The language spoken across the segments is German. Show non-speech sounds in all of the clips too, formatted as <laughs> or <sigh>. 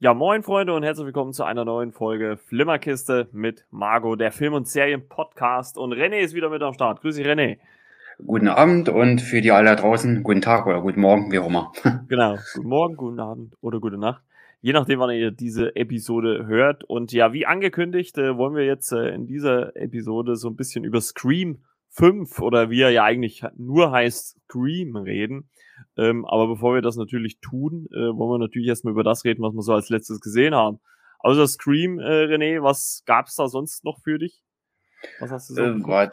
Ja, moin Freunde und herzlich willkommen zu einer neuen Folge Flimmerkiste mit Margot, der Film- und Serien-Podcast. Und René ist wieder mit am Start. Grüß dich, René. Guten Abend und für die alle da draußen, guten Tag oder guten Morgen, wie auch immer. <laughs> genau, guten Morgen, guten Abend oder gute Nacht. Je nachdem, wann ihr diese Episode hört. Und ja, wie angekündigt, äh, wollen wir jetzt äh, in dieser Episode so ein bisschen über Scream 5 oder wie er ja eigentlich nur heißt Scream reden. Ähm, aber bevor wir das natürlich tun, äh, wollen wir natürlich erstmal über das reden, was wir so als letztes gesehen haben. Außer Scream, äh, René, was gab's da sonst noch für dich? Was hast du so äh, war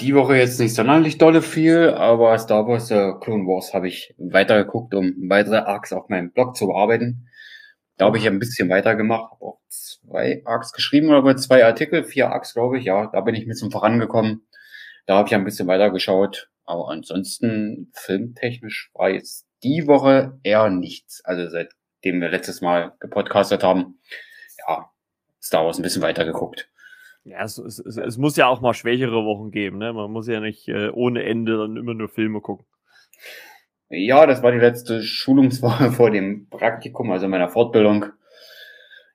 die Woche jetzt nicht sonderlich dolle viel, aber Star Wars äh, Clone Wars habe ich weitergeguckt, um weitere Arcs auf meinem Blog zu bearbeiten. Da habe ich ein bisschen weitergemacht, habe auch zwei Arcs geschrieben oder zwei Artikel, vier Arcs, glaube ich. Ja, da bin ich ein bisschen vorangekommen. Da habe ich ein bisschen weitergeschaut. Aber ansonsten, filmtechnisch war jetzt die Woche eher nichts. Also seitdem wir letztes Mal gepodcastet haben, ja, Star Wars ein bisschen weitergeguckt. Ja, es, es, es, es, muss ja auch mal schwächere Wochen geben, ne? Man muss ja nicht äh, ohne Ende dann immer nur Filme gucken. Ja, das war die letzte Schulungswoche <laughs> vor dem Praktikum, also meiner Fortbildung.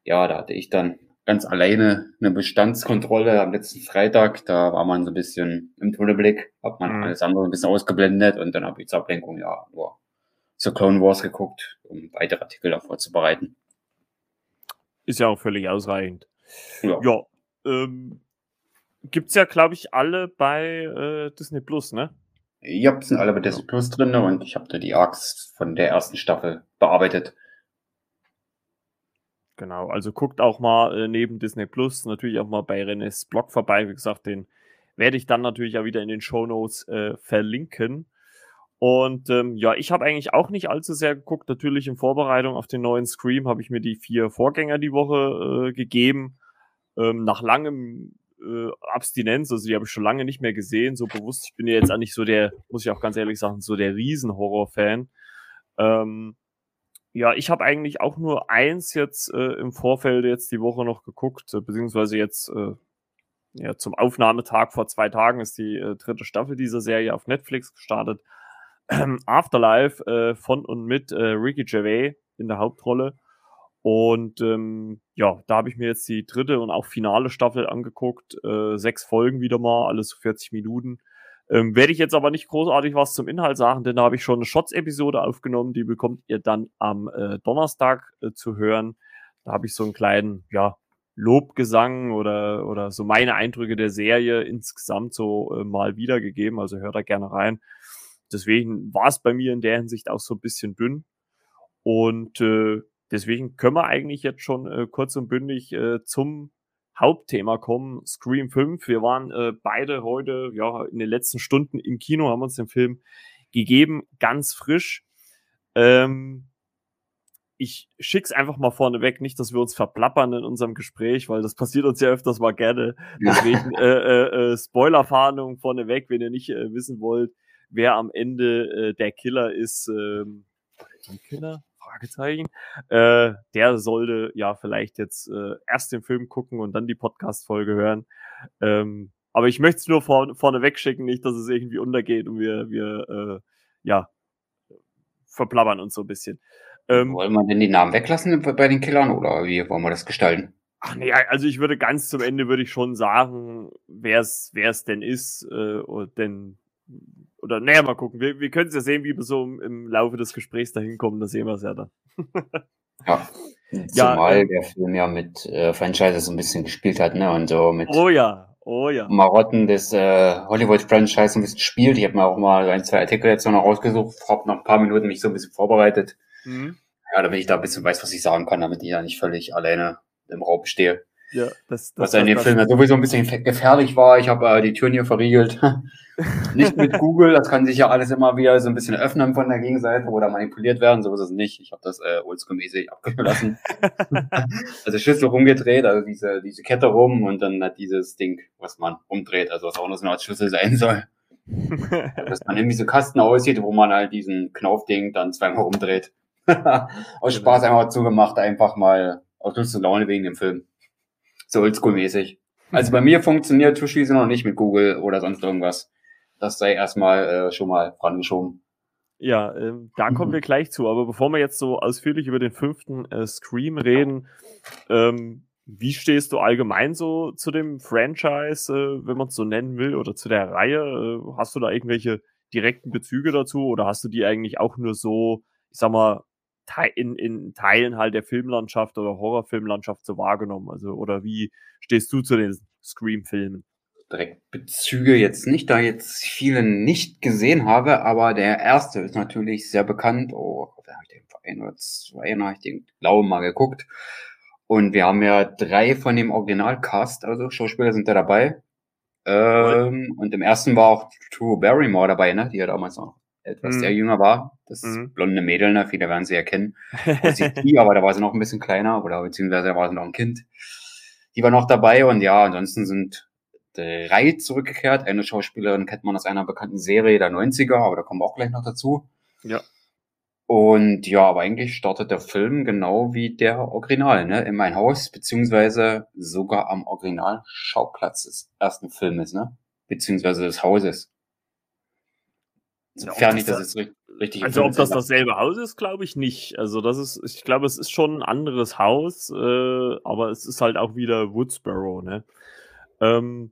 Ja, da hatte ich dann ganz alleine eine Bestandskontrolle am letzten Freitag. Da war man so ein bisschen im Tunnelblick, hat man mhm. alles andere ein bisschen ausgeblendet und dann habe ich zur Ablenkung ja nur zur Clone Wars geguckt, um weitere Artikel davor zu bereiten. Ist ja auch völlig ausreichend. Ja. ja ähm, gibt's ja, glaube ich, alle bei äh, Disney Plus, ne? Ja, sind alle bei Disney Plus drin und ich habe da die Arcs von der ersten Staffel bearbeitet. Genau, also guckt auch mal äh, neben Disney Plus natürlich auch mal bei Renes Blog vorbei. Wie gesagt, den werde ich dann natürlich auch wieder in den Show Notes äh, verlinken. Und ähm, ja, ich habe eigentlich auch nicht allzu sehr geguckt. Natürlich in Vorbereitung auf den neuen Scream habe ich mir die vier Vorgänger die Woche äh, gegeben. Ähm, nach langem äh, Abstinenz, also die habe ich schon lange nicht mehr gesehen, so bewusst. Ich bin ja jetzt auch nicht so der, muss ich auch ganz ehrlich sagen, so der Riesenhorror-Fan. Ähm, ja, ich habe eigentlich auch nur eins jetzt äh, im Vorfeld jetzt die Woche noch geguckt, äh, beziehungsweise jetzt äh, ja, zum Aufnahmetag vor zwei Tagen ist die äh, dritte Staffel dieser Serie auf Netflix gestartet. <clears throat> Afterlife äh, von und mit äh, Ricky Gervais in der Hauptrolle. Und ähm, ja, da habe ich mir jetzt die dritte und auch finale Staffel angeguckt. Sechs Folgen wieder mal, alles so 40 Minuten. Ähm, Werde ich jetzt aber nicht großartig was zum Inhalt sagen, denn da habe ich schon eine Shots-Episode aufgenommen, die bekommt ihr dann am äh, Donnerstag äh, zu hören. Da habe ich so einen kleinen, ja, Lobgesang oder, oder so meine Eindrücke der Serie insgesamt so äh, mal wiedergegeben. Also hört da gerne rein. Deswegen war es bei mir in der Hinsicht auch so ein bisschen dünn. Und äh, deswegen können wir eigentlich jetzt schon äh, kurz und bündig äh, zum Hauptthema kommen, Scream 5. Wir waren äh, beide heute, ja, in den letzten Stunden im Kino, haben uns den Film gegeben, ganz frisch. Ähm, ich schick's einfach mal vorneweg, nicht, dass wir uns verplappern in unserem Gespräch, weil das passiert uns ja öfters mal gerne. Deswegen äh, äh, äh, Spoilerfahndung vorneweg, wenn ihr nicht äh, wissen wollt, wer am Ende äh, der Killer ist. Ähm, Killer? Fragezeichen. Äh, der sollte ja vielleicht jetzt äh, erst den Film gucken und dann die Podcast-Folge hören. Ähm, aber ich möchte es nur vor, vorne wegschicken, nicht, dass es irgendwie untergeht und wir, wir äh, ja, verplappern uns so ein bisschen. Ähm, wollen wir denn die Namen weglassen bei den Killern oder wie wollen wir das gestalten? Ach nee, also ich würde ganz zum Ende würde ich schon sagen, wer es denn ist, äh, denn oder naja, mal gucken. Wir, wir können es ja sehen, wie wir so im, im Laufe des Gesprächs dahin kommen. Da sehen wir es ja dann. ja. <laughs> Zumal ja, der Film ja mit äh, Franchises so ein bisschen gespielt hat, ne? Und so mit oh ja, oh ja. Marotten des äh, Hollywood-Franchise ein bisschen gespielt. Ich habe mir auch mal ein, zwei Artikel jetzt noch rausgesucht, habe noch ein paar Minuten mich so ein bisschen vorbereitet. Mhm. Ja, damit ich da ein bisschen weiß, was ich sagen kann, damit ich da nicht völlig alleine im Raum stehe. Ja, das, das, Was in dem Film ja sowieso ein bisschen gefährlich war. Ich habe äh, die Türen hier verriegelt. <laughs> nicht mit Google, das kann sich ja alles immer wieder so ein bisschen öffnen von der Gegenseite oder manipuliert werden. So ist es nicht. Ich habe das äh, oldschool-mäßig abgelassen. <laughs> also Schlüssel rumgedreht, also diese, diese Kette rum und dann hat dieses Ding, was man umdreht, also was auch noch so Art Schlüssel sein soll. <laughs> dass man irgendwie so Kasten aussieht, wo man halt diesen Knaufding dann zweimal umdreht. aus Spaß genau. einfach zugemacht, einfach mal aus Lust und Laune wegen dem Film. So oldschool-mäßig. Also bei mir funktioniert Tuschwiese noch nicht mit Google oder sonst irgendwas. Das sei erstmal äh, schon mal vorangeschoben. Ja, ähm, da kommen wir gleich zu. Aber bevor wir jetzt so ausführlich über den fünften äh, Scream reden, ähm, wie stehst du allgemein so zu dem Franchise, äh, wenn man es so nennen will, oder zu der Reihe? Äh, hast du da irgendwelche direkten Bezüge dazu oder hast du die eigentlich auch nur so, ich sag mal, in, in Teilen halt der Filmlandschaft oder Horrorfilmlandschaft so wahrgenommen? Also, oder wie stehst du zu den Scream-Filmen? Direkt Bezüge jetzt nicht, da jetzt viele nicht gesehen habe, aber der erste ist natürlich sehr bekannt. Oh, da habe ich den vor ein oder zwei Jahren, ich den Glauben mal geguckt. Und wir haben ja drei von dem Originalcast, also Schauspieler sind da dabei. Ähm, und im ersten war auch Drew Barrymore dabei, ne? die ja damals noch etwas mhm. sehr jünger war. Das mhm. blonde Mädel, ne? viele werden sie erkennen. <laughs> die, aber da war sie noch ein bisschen kleiner, oder beziehungsweise war sie noch ein Kind. Die war noch dabei und ja, ansonsten sind drei zurückgekehrt. Eine Schauspielerin kennt man aus einer bekannten Serie der 90er, aber da kommen wir auch gleich noch dazu. Ja. Und ja, aber eigentlich startet der Film genau wie der Original, ne? In mein Haus, beziehungsweise sogar am Original-Schauplatz des ersten Filmes, ne? Beziehungsweise des Hauses. Sofern nicht, dass es richtig Also ob das dasselbe Haus ist, glaube ich nicht. Also das ist, ich glaube, es ist schon ein anderes Haus, äh, aber es ist halt auch wieder Woodsboro, ne? Ähm,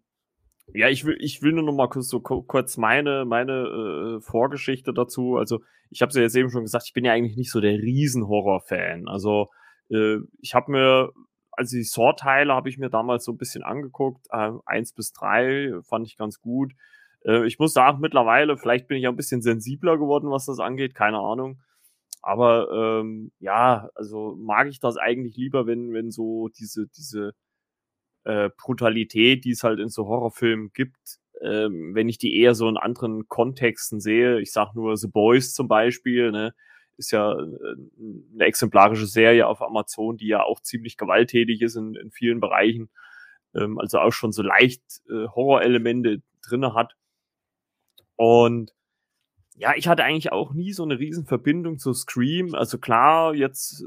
ja, ich will, ich will nur noch mal kurz, so kurz meine, meine äh, Vorgeschichte dazu. Also, ich habe es ja jetzt eben schon gesagt, ich bin ja eigentlich nicht so der Riesen-Horror-Fan. Also, äh, ich habe mir, also die Saw-Teile habe ich mir damals so ein bisschen angeguckt. Äh, eins bis drei fand ich ganz gut. Äh, ich muss sagen, mittlerweile, vielleicht bin ich auch ein bisschen sensibler geworden, was das angeht, keine Ahnung. Aber ähm, ja, also mag ich das eigentlich lieber, wenn, wenn so diese, diese äh, Brutalität, die es halt in so Horrorfilmen gibt, ähm, wenn ich die eher so in anderen Kontexten sehe, ich sag nur The Boys zum Beispiel, ne, ist ja äh, eine exemplarische Serie auf Amazon, die ja auch ziemlich gewalttätig ist in, in vielen Bereichen, ähm, also auch schon so leicht äh, Horrorelemente drinne hat. Und ja, ich hatte eigentlich auch nie so eine riesen Verbindung zu Scream. Also klar, jetzt,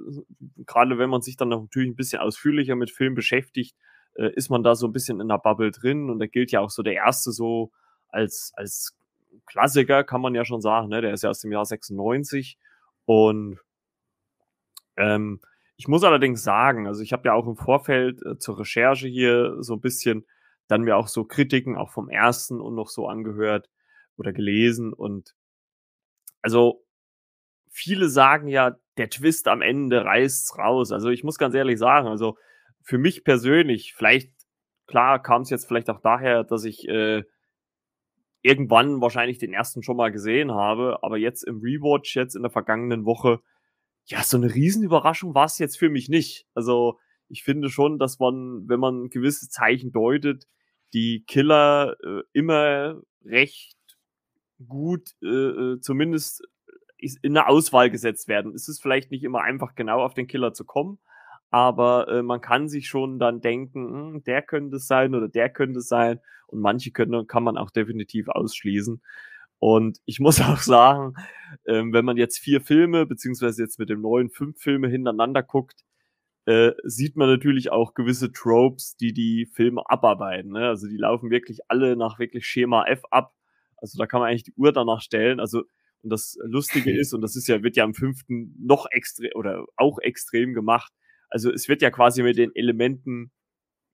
gerade wenn man sich dann natürlich ein bisschen ausführlicher mit Film beschäftigt, äh, ist man da so ein bisschen in der Bubble drin und da gilt ja auch so der erste so als, als Klassiker, kann man ja schon sagen, ne? Der ist ja aus dem Jahr 96 und ähm, ich muss allerdings sagen, also ich habe ja auch im Vorfeld äh, zur Recherche hier so ein bisschen dann mir auch so Kritiken auch vom ersten und noch so angehört oder gelesen und also viele sagen ja, der Twist am Ende reißt's raus. Also ich muss ganz ehrlich sagen, also für mich persönlich, vielleicht, klar, kam es jetzt vielleicht auch daher, dass ich äh, irgendwann wahrscheinlich den ersten schon mal gesehen habe, aber jetzt im Rewatch, jetzt in der vergangenen Woche, ja, so eine Riesenüberraschung war es jetzt für mich nicht. Also ich finde schon, dass man, wenn man gewisse Zeichen deutet, die Killer äh, immer recht gut, äh, äh zumindest in eine Auswahl gesetzt werden. Es ist vielleicht nicht immer einfach genau auf den Killer zu kommen, aber äh, man kann sich schon dann denken, hm, der könnte es sein oder der könnte es sein und manche können, kann man auch definitiv ausschließen. Und ich <laughs> muss auch sagen, ähm, wenn man jetzt vier Filme, beziehungsweise jetzt mit dem neuen fünf Filme hintereinander guckt, äh, sieht man natürlich auch gewisse Tropes, die die Filme abarbeiten. Ne? Also die laufen wirklich alle nach wirklich Schema F ab. Also da kann man eigentlich die Uhr danach stellen. Also und das Lustige ist, und das ist ja, wird ja am fünften noch extrem oder auch extrem gemacht, also es wird ja quasi mit den Elementen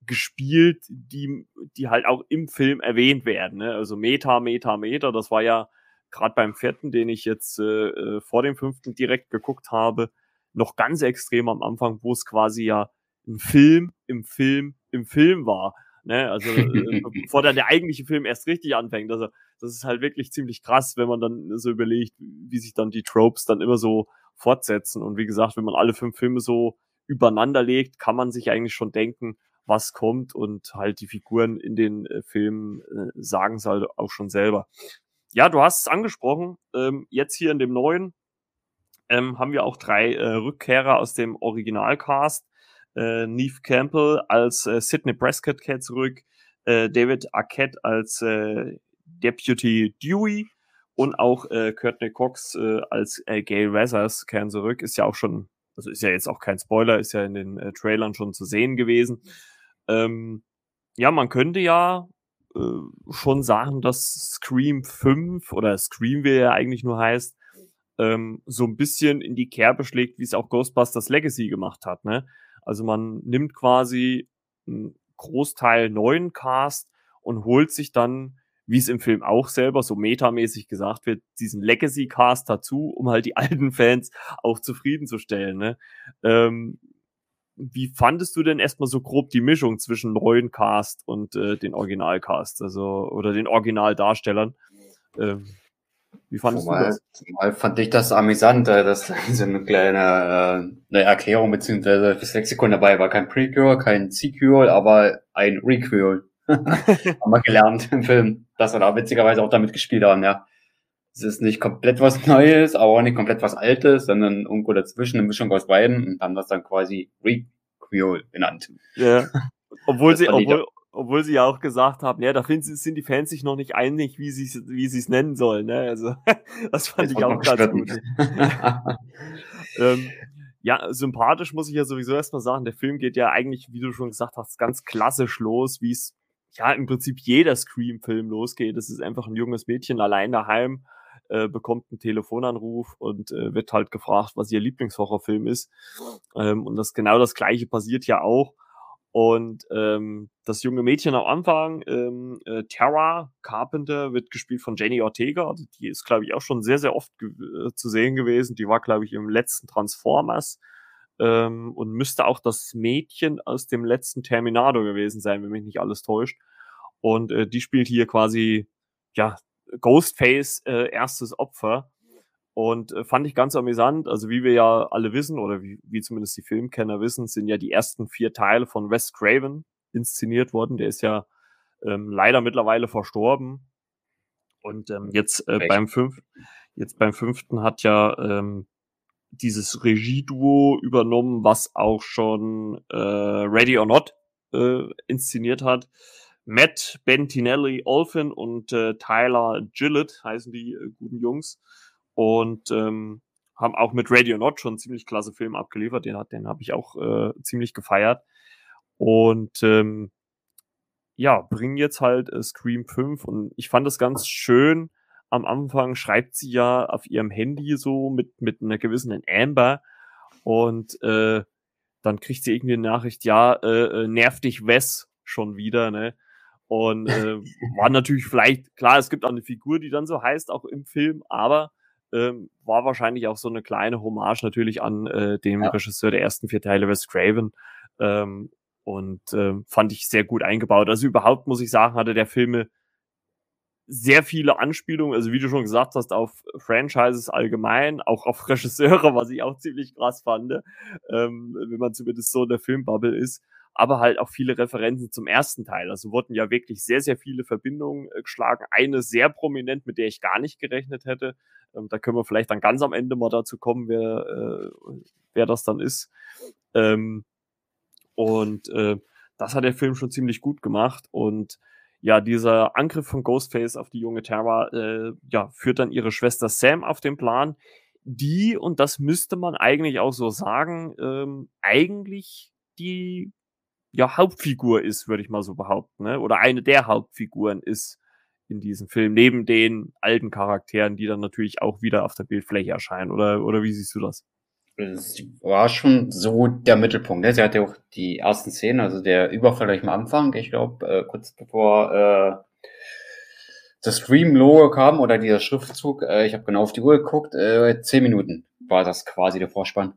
gespielt, die, die halt auch im Film erwähnt werden. Ne? Also Meta, Meta, Meta, das war ja gerade beim vierten, den ich jetzt äh, äh, vor dem fünften direkt geguckt habe, noch ganz extrem am Anfang, wo es quasi ja ein Film im Film im Film war. Ne? Also äh, <laughs> bevor dann der eigentliche Film erst richtig anfängt. Also das ist halt wirklich ziemlich krass, wenn man dann so überlegt, wie sich dann die Tropes dann immer so fortsetzen. Und wie gesagt, wenn man alle fünf Filme so übereinander legt, kann man sich eigentlich schon denken, was kommt und halt die Figuren in den äh, Filmen äh, sagen es halt auch schon selber. Ja, du hast es angesprochen. Ähm, jetzt hier in dem neuen ähm, haben wir auch drei äh, Rückkehrer aus dem Originalcast. Äh, Neve Campbell als äh, Sidney Prescott kehrt zurück, äh, David Arquette als äh, Deputy Dewey und auch äh, Courtney Cox äh, als äh, Gail Weathers kehren zurück. Ist ja auch schon also ist ja jetzt auch kein Spoiler, ist ja in den äh, Trailern schon zu sehen gewesen. Ähm, ja, man könnte ja äh, schon sagen, dass Scream 5 oder Scream, wie er eigentlich nur heißt, ähm, so ein bisschen in die Kerbe schlägt, wie es auch Ghostbusters Legacy gemacht hat. Ne? Also man nimmt quasi einen Großteil neuen Cast und holt sich dann, wie es im Film auch selber so metamäßig gesagt wird, diesen Legacy-Cast dazu, um halt die alten Fans auch zufriedenzustellen. Ne? Ähm, wie fandest du denn erstmal so grob die Mischung zwischen neuen Cast und äh, den Originalcast, also oder den Originaldarstellern? Ähm, wie fandest Mal, du das? Mal fand ich das amüsant, äh, dass <laughs> so eine kleine äh, eine Erklärung beziehungsweise fürs Lexikon dabei war. Kein Prequel, kein Sequel, aber ein Requel. <laughs> haben wir gelernt im Film, dass wir da witzigerweise auch damit gespielt haben, ja. Es ist nicht komplett was Neues, aber auch nicht komplett was Altes, sondern irgendwo dazwischen eine Mischung aus beiden und haben das dann quasi Requel genannt. Ja. <laughs> Obwohl sie, obwohl, obwohl sie ja auch gesagt haben, ja, da sind die Fans sich noch nicht einig, wie sie wie sie es nennen sollen. Ne? Also <laughs> das fand das ich auch ganz gut. <laughs> ähm, ja, sympathisch muss ich ja sowieso erstmal sagen. Der Film geht ja eigentlich, wie du schon gesagt hast, ganz klassisch los, wie es ja im Prinzip jeder Scream-Film losgeht. Es ist einfach ein junges Mädchen allein daheim, äh, bekommt einen Telefonanruf und äh, wird halt gefragt, was ihr Lieblingshorrorfilm ist. Ähm, und das genau das gleiche passiert ja auch. Und ähm, das junge Mädchen am Anfang, ähm, äh, Tara Carpenter, wird gespielt von Jenny Ortega. Also die ist, glaube ich, auch schon sehr, sehr oft äh, zu sehen gewesen. Die war, glaube ich, im letzten Transformers ähm, und müsste auch das Mädchen aus dem letzten Terminator gewesen sein, wenn mich nicht alles täuscht. Und äh, die spielt hier quasi, ja, Ghostface äh, erstes Opfer. Und äh, fand ich ganz amüsant. Also wie wir ja alle wissen, oder wie, wie zumindest die Filmkenner wissen, sind ja die ersten vier Teile von Wes Craven inszeniert worden. Der ist ja ähm, leider mittlerweile verstorben. Und ähm, jetzt äh, beim fünften, jetzt beim fünften hat ja ähm, dieses Regieduo übernommen, was auch schon äh, Ready or Not äh, inszeniert hat. Matt Bentinelli Olphin und äh, Tyler Gillett heißen die äh, guten Jungs und ähm, haben auch mit Radio Not schon ziemlich klasse Film abgeliefert. Den, hat, den habe ich auch äh, ziemlich gefeiert. Und ähm, ja, bringen jetzt halt äh, Scream 5 und ich fand das ganz schön. Am Anfang schreibt sie ja auf ihrem Handy so mit, mit einer gewissen Amber und äh, dann kriegt sie irgendwie eine Nachricht, ja, äh, äh nerv dich Wes schon wieder, ne? Und äh, <laughs> war natürlich vielleicht, klar, es gibt auch eine Figur, die dann so heißt, auch im Film, aber ähm, war wahrscheinlich auch so eine kleine Hommage natürlich an äh, den ja. Regisseur der ersten vier Teile, Wes Craven. Ähm, und ähm, fand ich sehr gut eingebaut. Also überhaupt muss ich sagen, hatte der Filme sehr viele Anspielungen, also wie du schon gesagt hast, auf Franchises allgemein, auch auf <laughs> Regisseure, was ich auch ziemlich krass fand, ähm, wenn man zumindest so in der Filmbubble ist aber halt auch viele Referenzen zum ersten Teil. Also wurden ja wirklich sehr, sehr viele Verbindungen äh, geschlagen. Eine sehr prominent, mit der ich gar nicht gerechnet hätte. Ähm, da können wir vielleicht dann ganz am Ende mal dazu kommen, wer, äh, wer das dann ist. Ähm, und äh, das hat der Film schon ziemlich gut gemacht. Und ja, dieser Angriff von Ghostface auf die junge Tara, äh, ja, führt dann ihre Schwester Sam auf den Plan, die, und das müsste man eigentlich auch so sagen, ähm, eigentlich die ja, Hauptfigur ist, würde ich mal so behaupten, ne? oder eine der Hauptfiguren ist in diesem Film, neben den alten Charakteren, die dann natürlich auch wieder auf der Bildfläche erscheinen. Oder, oder wie siehst du das? Es war schon so der Mittelpunkt. Ne? Sie hatte auch die ersten Szenen, also der Überfall gleich am Anfang, ich glaube, äh, kurz bevor äh, das Stream-Logo kam oder dieser Schriftzug, äh, ich habe genau auf die Uhr geguckt, äh, zehn Minuten war das quasi der Vorspann.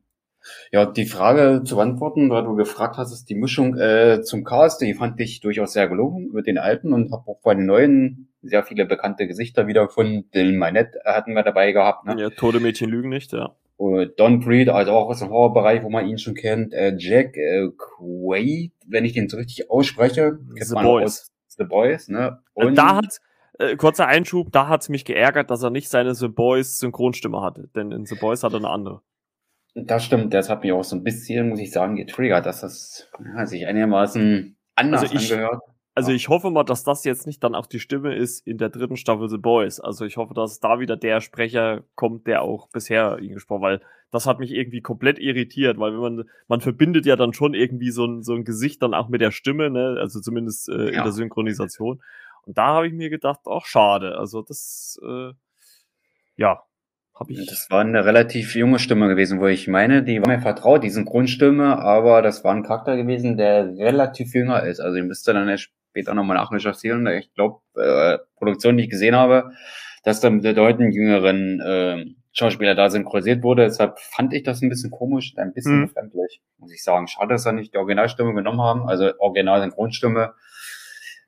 Ja, die Frage zu beantworten, weil du gefragt hast, ist die Mischung äh, zum Cast, die fand ich durchaus sehr gelungen mit den alten und habe auch bei den neuen sehr viele bekannte Gesichter wiedergefunden. Dylan Minette hatten wir dabei gehabt. Ne? Ja, Tode Mädchen lügen nicht, ja. Und Don Breed, also auch aus dem Horrorbereich, wo man ihn schon kennt. Äh, Jack äh, Quaid, wenn ich den so richtig ausspreche. The Boys. The Boys, ne? Äh, und da hat, äh, kurzer Einschub, da hat's mich geärgert, dass er nicht seine The Boys Synchronstimme hatte. Denn in The Boys hat er eine andere. Das stimmt, das hat mich auch so ein bisschen, muss ich sagen, getriggert, dass das ja, sich einigermaßen anders also ich, angehört. Also ich hoffe mal, dass das jetzt nicht dann auch die Stimme ist in der dritten Staffel The Boys. Also ich hoffe, dass da wieder der Sprecher kommt, der auch bisher ihn gesprochen, weil das hat mich irgendwie komplett irritiert, weil wenn man, man verbindet ja dann schon irgendwie so ein, so ein Gesicht dann auch mit der Stimme, ne? also zumindest äh, ja. in der Synchronisation. Und da habe ich mir gedacht, ach schade, also das, äh, ja, Hab ich das war eine relativ junge Stimme gewesen, wo ich meine, die war mir vertraut, die Grundstimme, aber das war ein Charakter gewesen, der relativ jünger ist. Also ich müsste dann erst später nochmal nachrecherchieren. Ich glaube, äh, Produktion, die ich gesehen habe, dass dann mit bedeutend jüngeren äh, Schauspieler da synchronisiert wurde. Deshalb fand ich das ein bisschen komisch, ein bisschen mhm. befremdlich, muss ich sagen. Schade, dass sie nicht die Originalstimme genommen haben, also original Synchronstimme.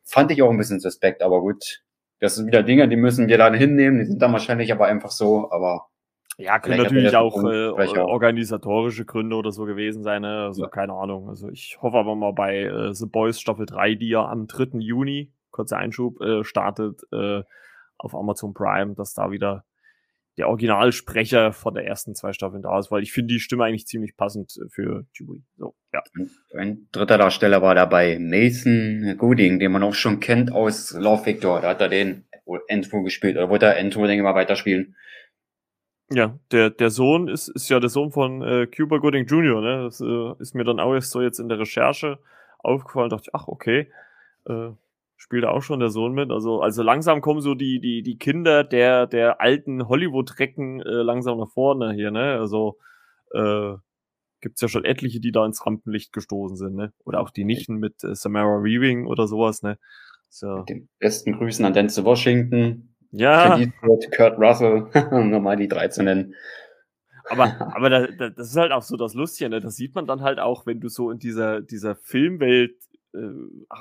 Fand ich auch ein bisschen suspekt, aber gut, das sind wieder Dinge, die müssen wir dann hinnehmen. Die sind dann wahrscheinlich aber einfach so, aber. Ja, können natürlich auch, äh, organisatorische Gründe oder so gewesen sein, ne? Also ja. keine Ahnung. Also ich hoffe aber mal bei äh, The Boys Staffel 3, die ja am 3. Juni, kurzer Einschub, äh, startet äh, auf Amazon Prime, dass da wieder der Originalsprecher von der ersten zwei Staffeln da ist, weil ich finde die Stimme eigentlich ziemlich passend für Chewie. So, ja. Ein dritter Darsteller war dabei Mason Gooding, den man auch schon kennt aus Love Victor. Da hat er den Andrew gespielt oder wollte er Andrew, denke ich mal, weiterspielen. Ja, der, der Sohn ist, ist ja der Sohn von äh, Cuba Gooding Jr., ne? Das äh, ist mir dann auch erst so jetzt in der Recherche aufgefallen, dachte ich, ach, okay. Äh, spielt auch schon der Sohn mit. Also, also langsam kommen so die, die, die Kinder der, der alten Hollywood-Recken äh, langsam nach vorne hier, ne? Also äh, gibt's ja schon etliche, die da ins Rampenlicht gestoßen sind, ne? Oder auch die Nichten mit äh, Samara Weaving oder sowas, ne? So. Mit den besten Grüßen an Denzel Washington. Ja. Kurt Russell, <laughs> um nochmal die drei zu nennen. Aber, <laughs> aber da, da, das ist halt auch so das Lustige, ne? Das sieht man dann halt auch, wenn du so in dieser, dieser Filmwelt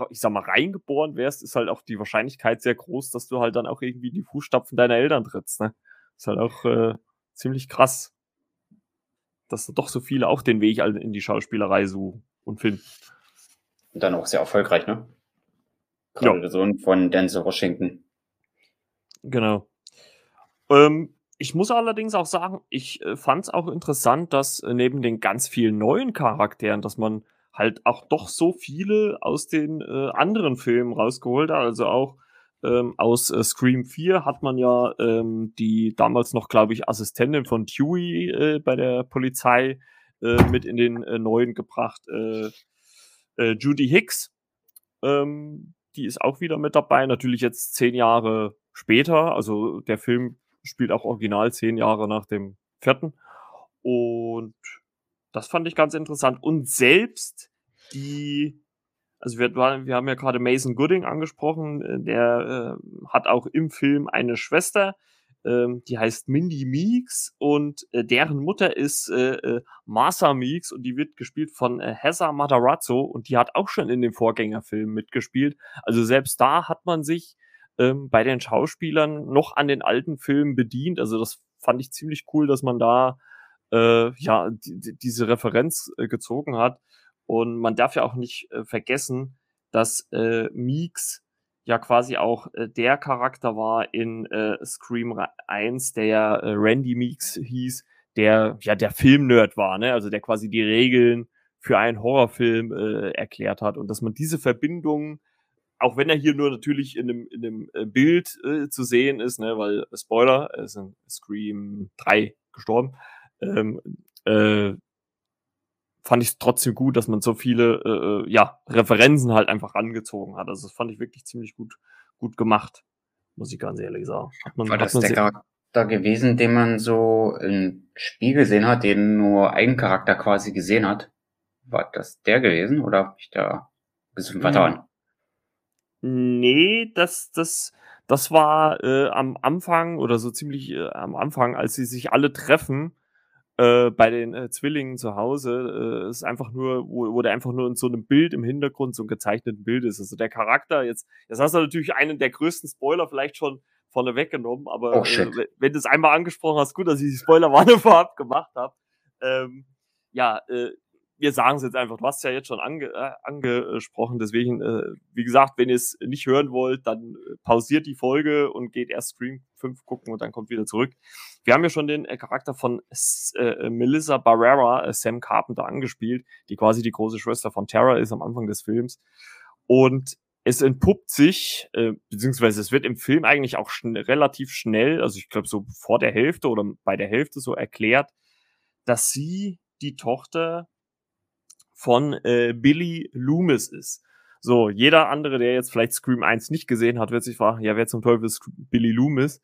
ich sag mal, reingeboren wärst, ist halt auch die Wahrscheinlichkeit sehr groß, dass du halt dann auch irgendwie die Fußstapfen deiner Eltern trittst. Ne? Ist halt auch äh, ziemlich krass, dass doch so viele auch den Weg in die Schauspielerei suchen und finden. Und dann auch sehr erfolgreich, ne? Gerade ja. der Sohn von Denzel Washington. Genau. Ähm, ich muss allerdings auch sagen, ich äh, fand es auch interessant, dass äh, neben den ganz vielen neuen Charakteren, dass man halt auch doch so viele aus den äh, anderen Filmen rausgeholt hat. Also auch ähm, aus äh, Scream 4 hat man ja ähm, die damals noch, glaube ich, Assistentin von Dewey äh, bei der Polizei äh, mit in den äh, neuen gebracht. Äh, äh, Judy Hicks, ähm, die ist auch wieder mit dabei. Natürlich jetzt zehn Jahre später. Also der Film spielt auch original zehn Jahre nach dem vierten. Und das fand ich ganz interessant. Und selbst die, also wir, wir haben ja gerade Mason Gooding angesprochen, äh, der äh, hat auch im Film eine Schwester, ähm, die heißt Mindy Meeks und äh, deren Mutter ist äh, äh, Martha Meeks und die wird gespielt von äh, Heather Matarazzo und die hat auch schon in dem Vorgängerfilm mitgespielt. Also selbst da hat man sich ähm, bei den Schauspielern noch an den alten Filmen bedient. Also das fand ich ziemlich cool, dass man da äh, ja die, diese Referenz äh, gezogen hat. Und man darf ja auch nicht äh, vergessen, dass äh, Meeks ja quasi auch äh, der Charakter war in äh, Scream 1, der ja äh, Randy Meeks hieß, der ja der Filmnerd war, ne? Also der quasi die Regeln für einen Horrorfilm äh, erklärt hat und dass man diese Verbindung auch wenn er hier nur natürlich in einem, in einem äh, Bild äh, zu sehen ist, ne, weil Spoiler, er ist in Scream 3 gestorben, ähm, äh, fand ich es trotzdem gut, dass man so viele äh, äh, ja, Referenzen halt einfach angezogen hat. Also das fand ich wirklich ziemlich gut, gut gemacht, muss ich ganz ehrlich sagen. Man, War das der Charakter gewesen, den man so im Spiel gesehen hat, den nur ein Charakter quasi gesehen hat? War das der gewesen oder habe ich da ein bisschen vertan? Nee, das, das, das war äh, am Anfang oder so ziemlich äh, am Anfang, als sie sich alle treffen äh, bei den äh, Zwillingen zu Hause äh, ist einfach nur, wo, wo der einfach nur in so einem Bild im Hintergrund, so einem gezeichneten Bild ist. Also der Charakter, jetzt, jetzt hast du natürlich einen der größten Spoiler vielleicht schon vorne weggenommen, aber oh, äh, wenn du es einmal angesprochen hast, gut, dass ich die Spoilerwarne <laughs> vorab gemacht habe. Ähm, ja, äh, wir sagen es jetzt einfach, du hast ja jetzt schon ange, äh, angesprochen, deswegen, äh, wie gesagt, wenn ihr es nicht hören wollt, dann äh, pausiert die Folge und geht erst Scream 5 gucken und dann kommt wieder zurück. Wir haben ja schon den äh, Charakter von äh, Melissa Barrera, äh, Sam Carpenter, angespielt, die quasi die große Schwester von Terra ist am Anfang des Films. Und es entpuppt sich, äh, beziehungsweise es wird im Film eigentlich auch schn relativ schnell, also ich glaube so vor der Hälfte oder bei der Hälfte so erklärt, dass sie die Tochter von äh, Billy Loomis ist. So, jeder andere, der jetzt vielleicht Scream 1 nicht gesehen hat, wird sich fragen, ja, wer zum Teufel ist Billy Loomis?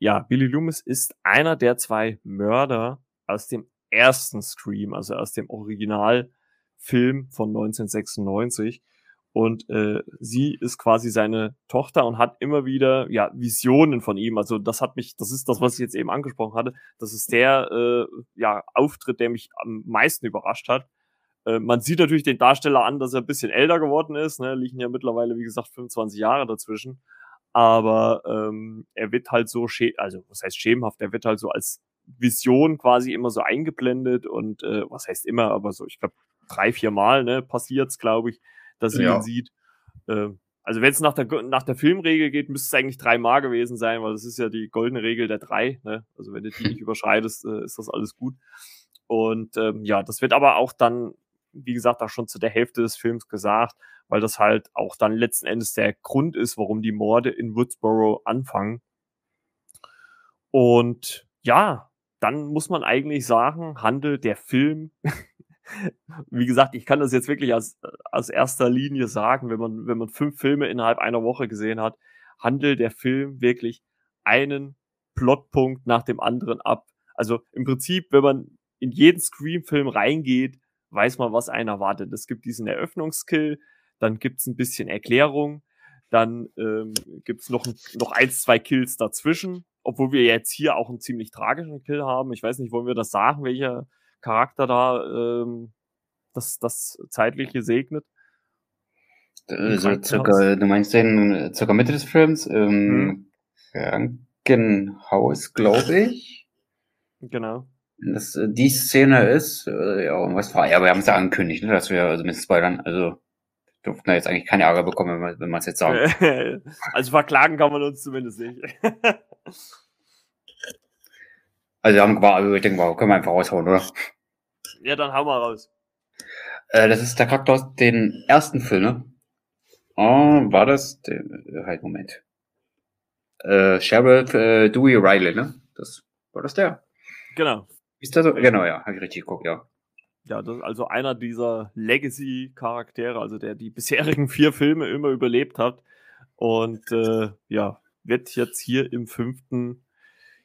ja, Billy Loomis ist einer der zwei Mörder aus dem ersten Scream, also aus dem Originalfilm von 1996. Und äh, sie ist quasi seine Tochter und hat immer wieder ja Visionen von ihm. Also das hat mich, das ist das, was ich jetzt eben angesprochen hatte. Das ist der äh, ja Auftritt, der mich am meisten überrascht hat. Äh, man sieht natürlich den Darsteller an, dass er ein bisschen älter geworden ist. Ne? Liegen ja mittlerweile, wie gesagt, 25 Jahre dazwischen. Aber ähm, er wird halt so, also was heißt schemenhaft, er wird halt so als Vision quasi immer so eingeblendet und äh, was heißt immer, aber so, ich glaube, drei, vier Mal ne, passiert's, glaube ich, dass ja. ihn sieht. Äh, also wenn es nach der, nach der Filmregel geht, müsste es eigentlich dreimal gewesen sein, weil das ist ja die goldene Regel der drei. Ne? Also wenn du die nicht <laughs> überschreitest, äh, ist das alles gut. Und ähm, ja, das wird aber auch dann, wie gesagt, auch schon zu der Hälfte des Films gesagt, weil das halt auch dann letzten Endes der Grund ist, warum die Morde in Woodsboro anfangen. Und ja, dann muss man eigentlich sagen, handelt der Film <laughs> wie gesagt, ich kann das jetzt wirklich als, als erster Linie sagen, wenn man, wenn man fünf Filme innerhalb einer Woche gesehen hat, handelt der Film wirklich einen Plotpunkt nach dem anderen ab. Also im Prinzip, wenn man in jeden Scream-Film reingeht, weiß man, was einen erwartet. Es gibt diesen Eröffnungskill, dann gibt's ein bisschen Erklärung, dann ähm, gibt's noch, noch eins, zwei Kills dazwischen, obwohl wir jetzt hier auch einen ziemlich tragischen Kill haben. Ich weiß nicht, wollen wir das sagen, welcher, Charakter da ähm, das, das Zeitliche segnet. Also circa, du meinst den circa Mitte des Films im hm. Krankenhaus, glaube ich. Genau. Das, äh, die Szene ist, äh, ja, was war, ja, wir haben es ja angekündigt, ne, dass wir, also mit Spoilern, also durften da jetzt eigentlich keine Ärger bekommen, wenn man es jetzt sagt. <laughs> also verklagen kann man uns zumindest nicht. <laughs> Also wir haben, also ich denke mal, können wir einfach raushauen, oder? Ja, dann hau mal raus. Äh, das ist der Charakter aus den ersten Filmen. Oh, war das? Der, äh, halt, Moment. Äh, Sheriff äh, Dewey Riley, ne? Das, war das der? Genau. Ist das so? Genau, ja, habe ich richtig geguckt, ja. Ja, das ist also einer dieser Legacy-Charaktere, also der die bisherigen vier Filme immer überlebt hat. Und äh, ja, wird jetzt hier im fünften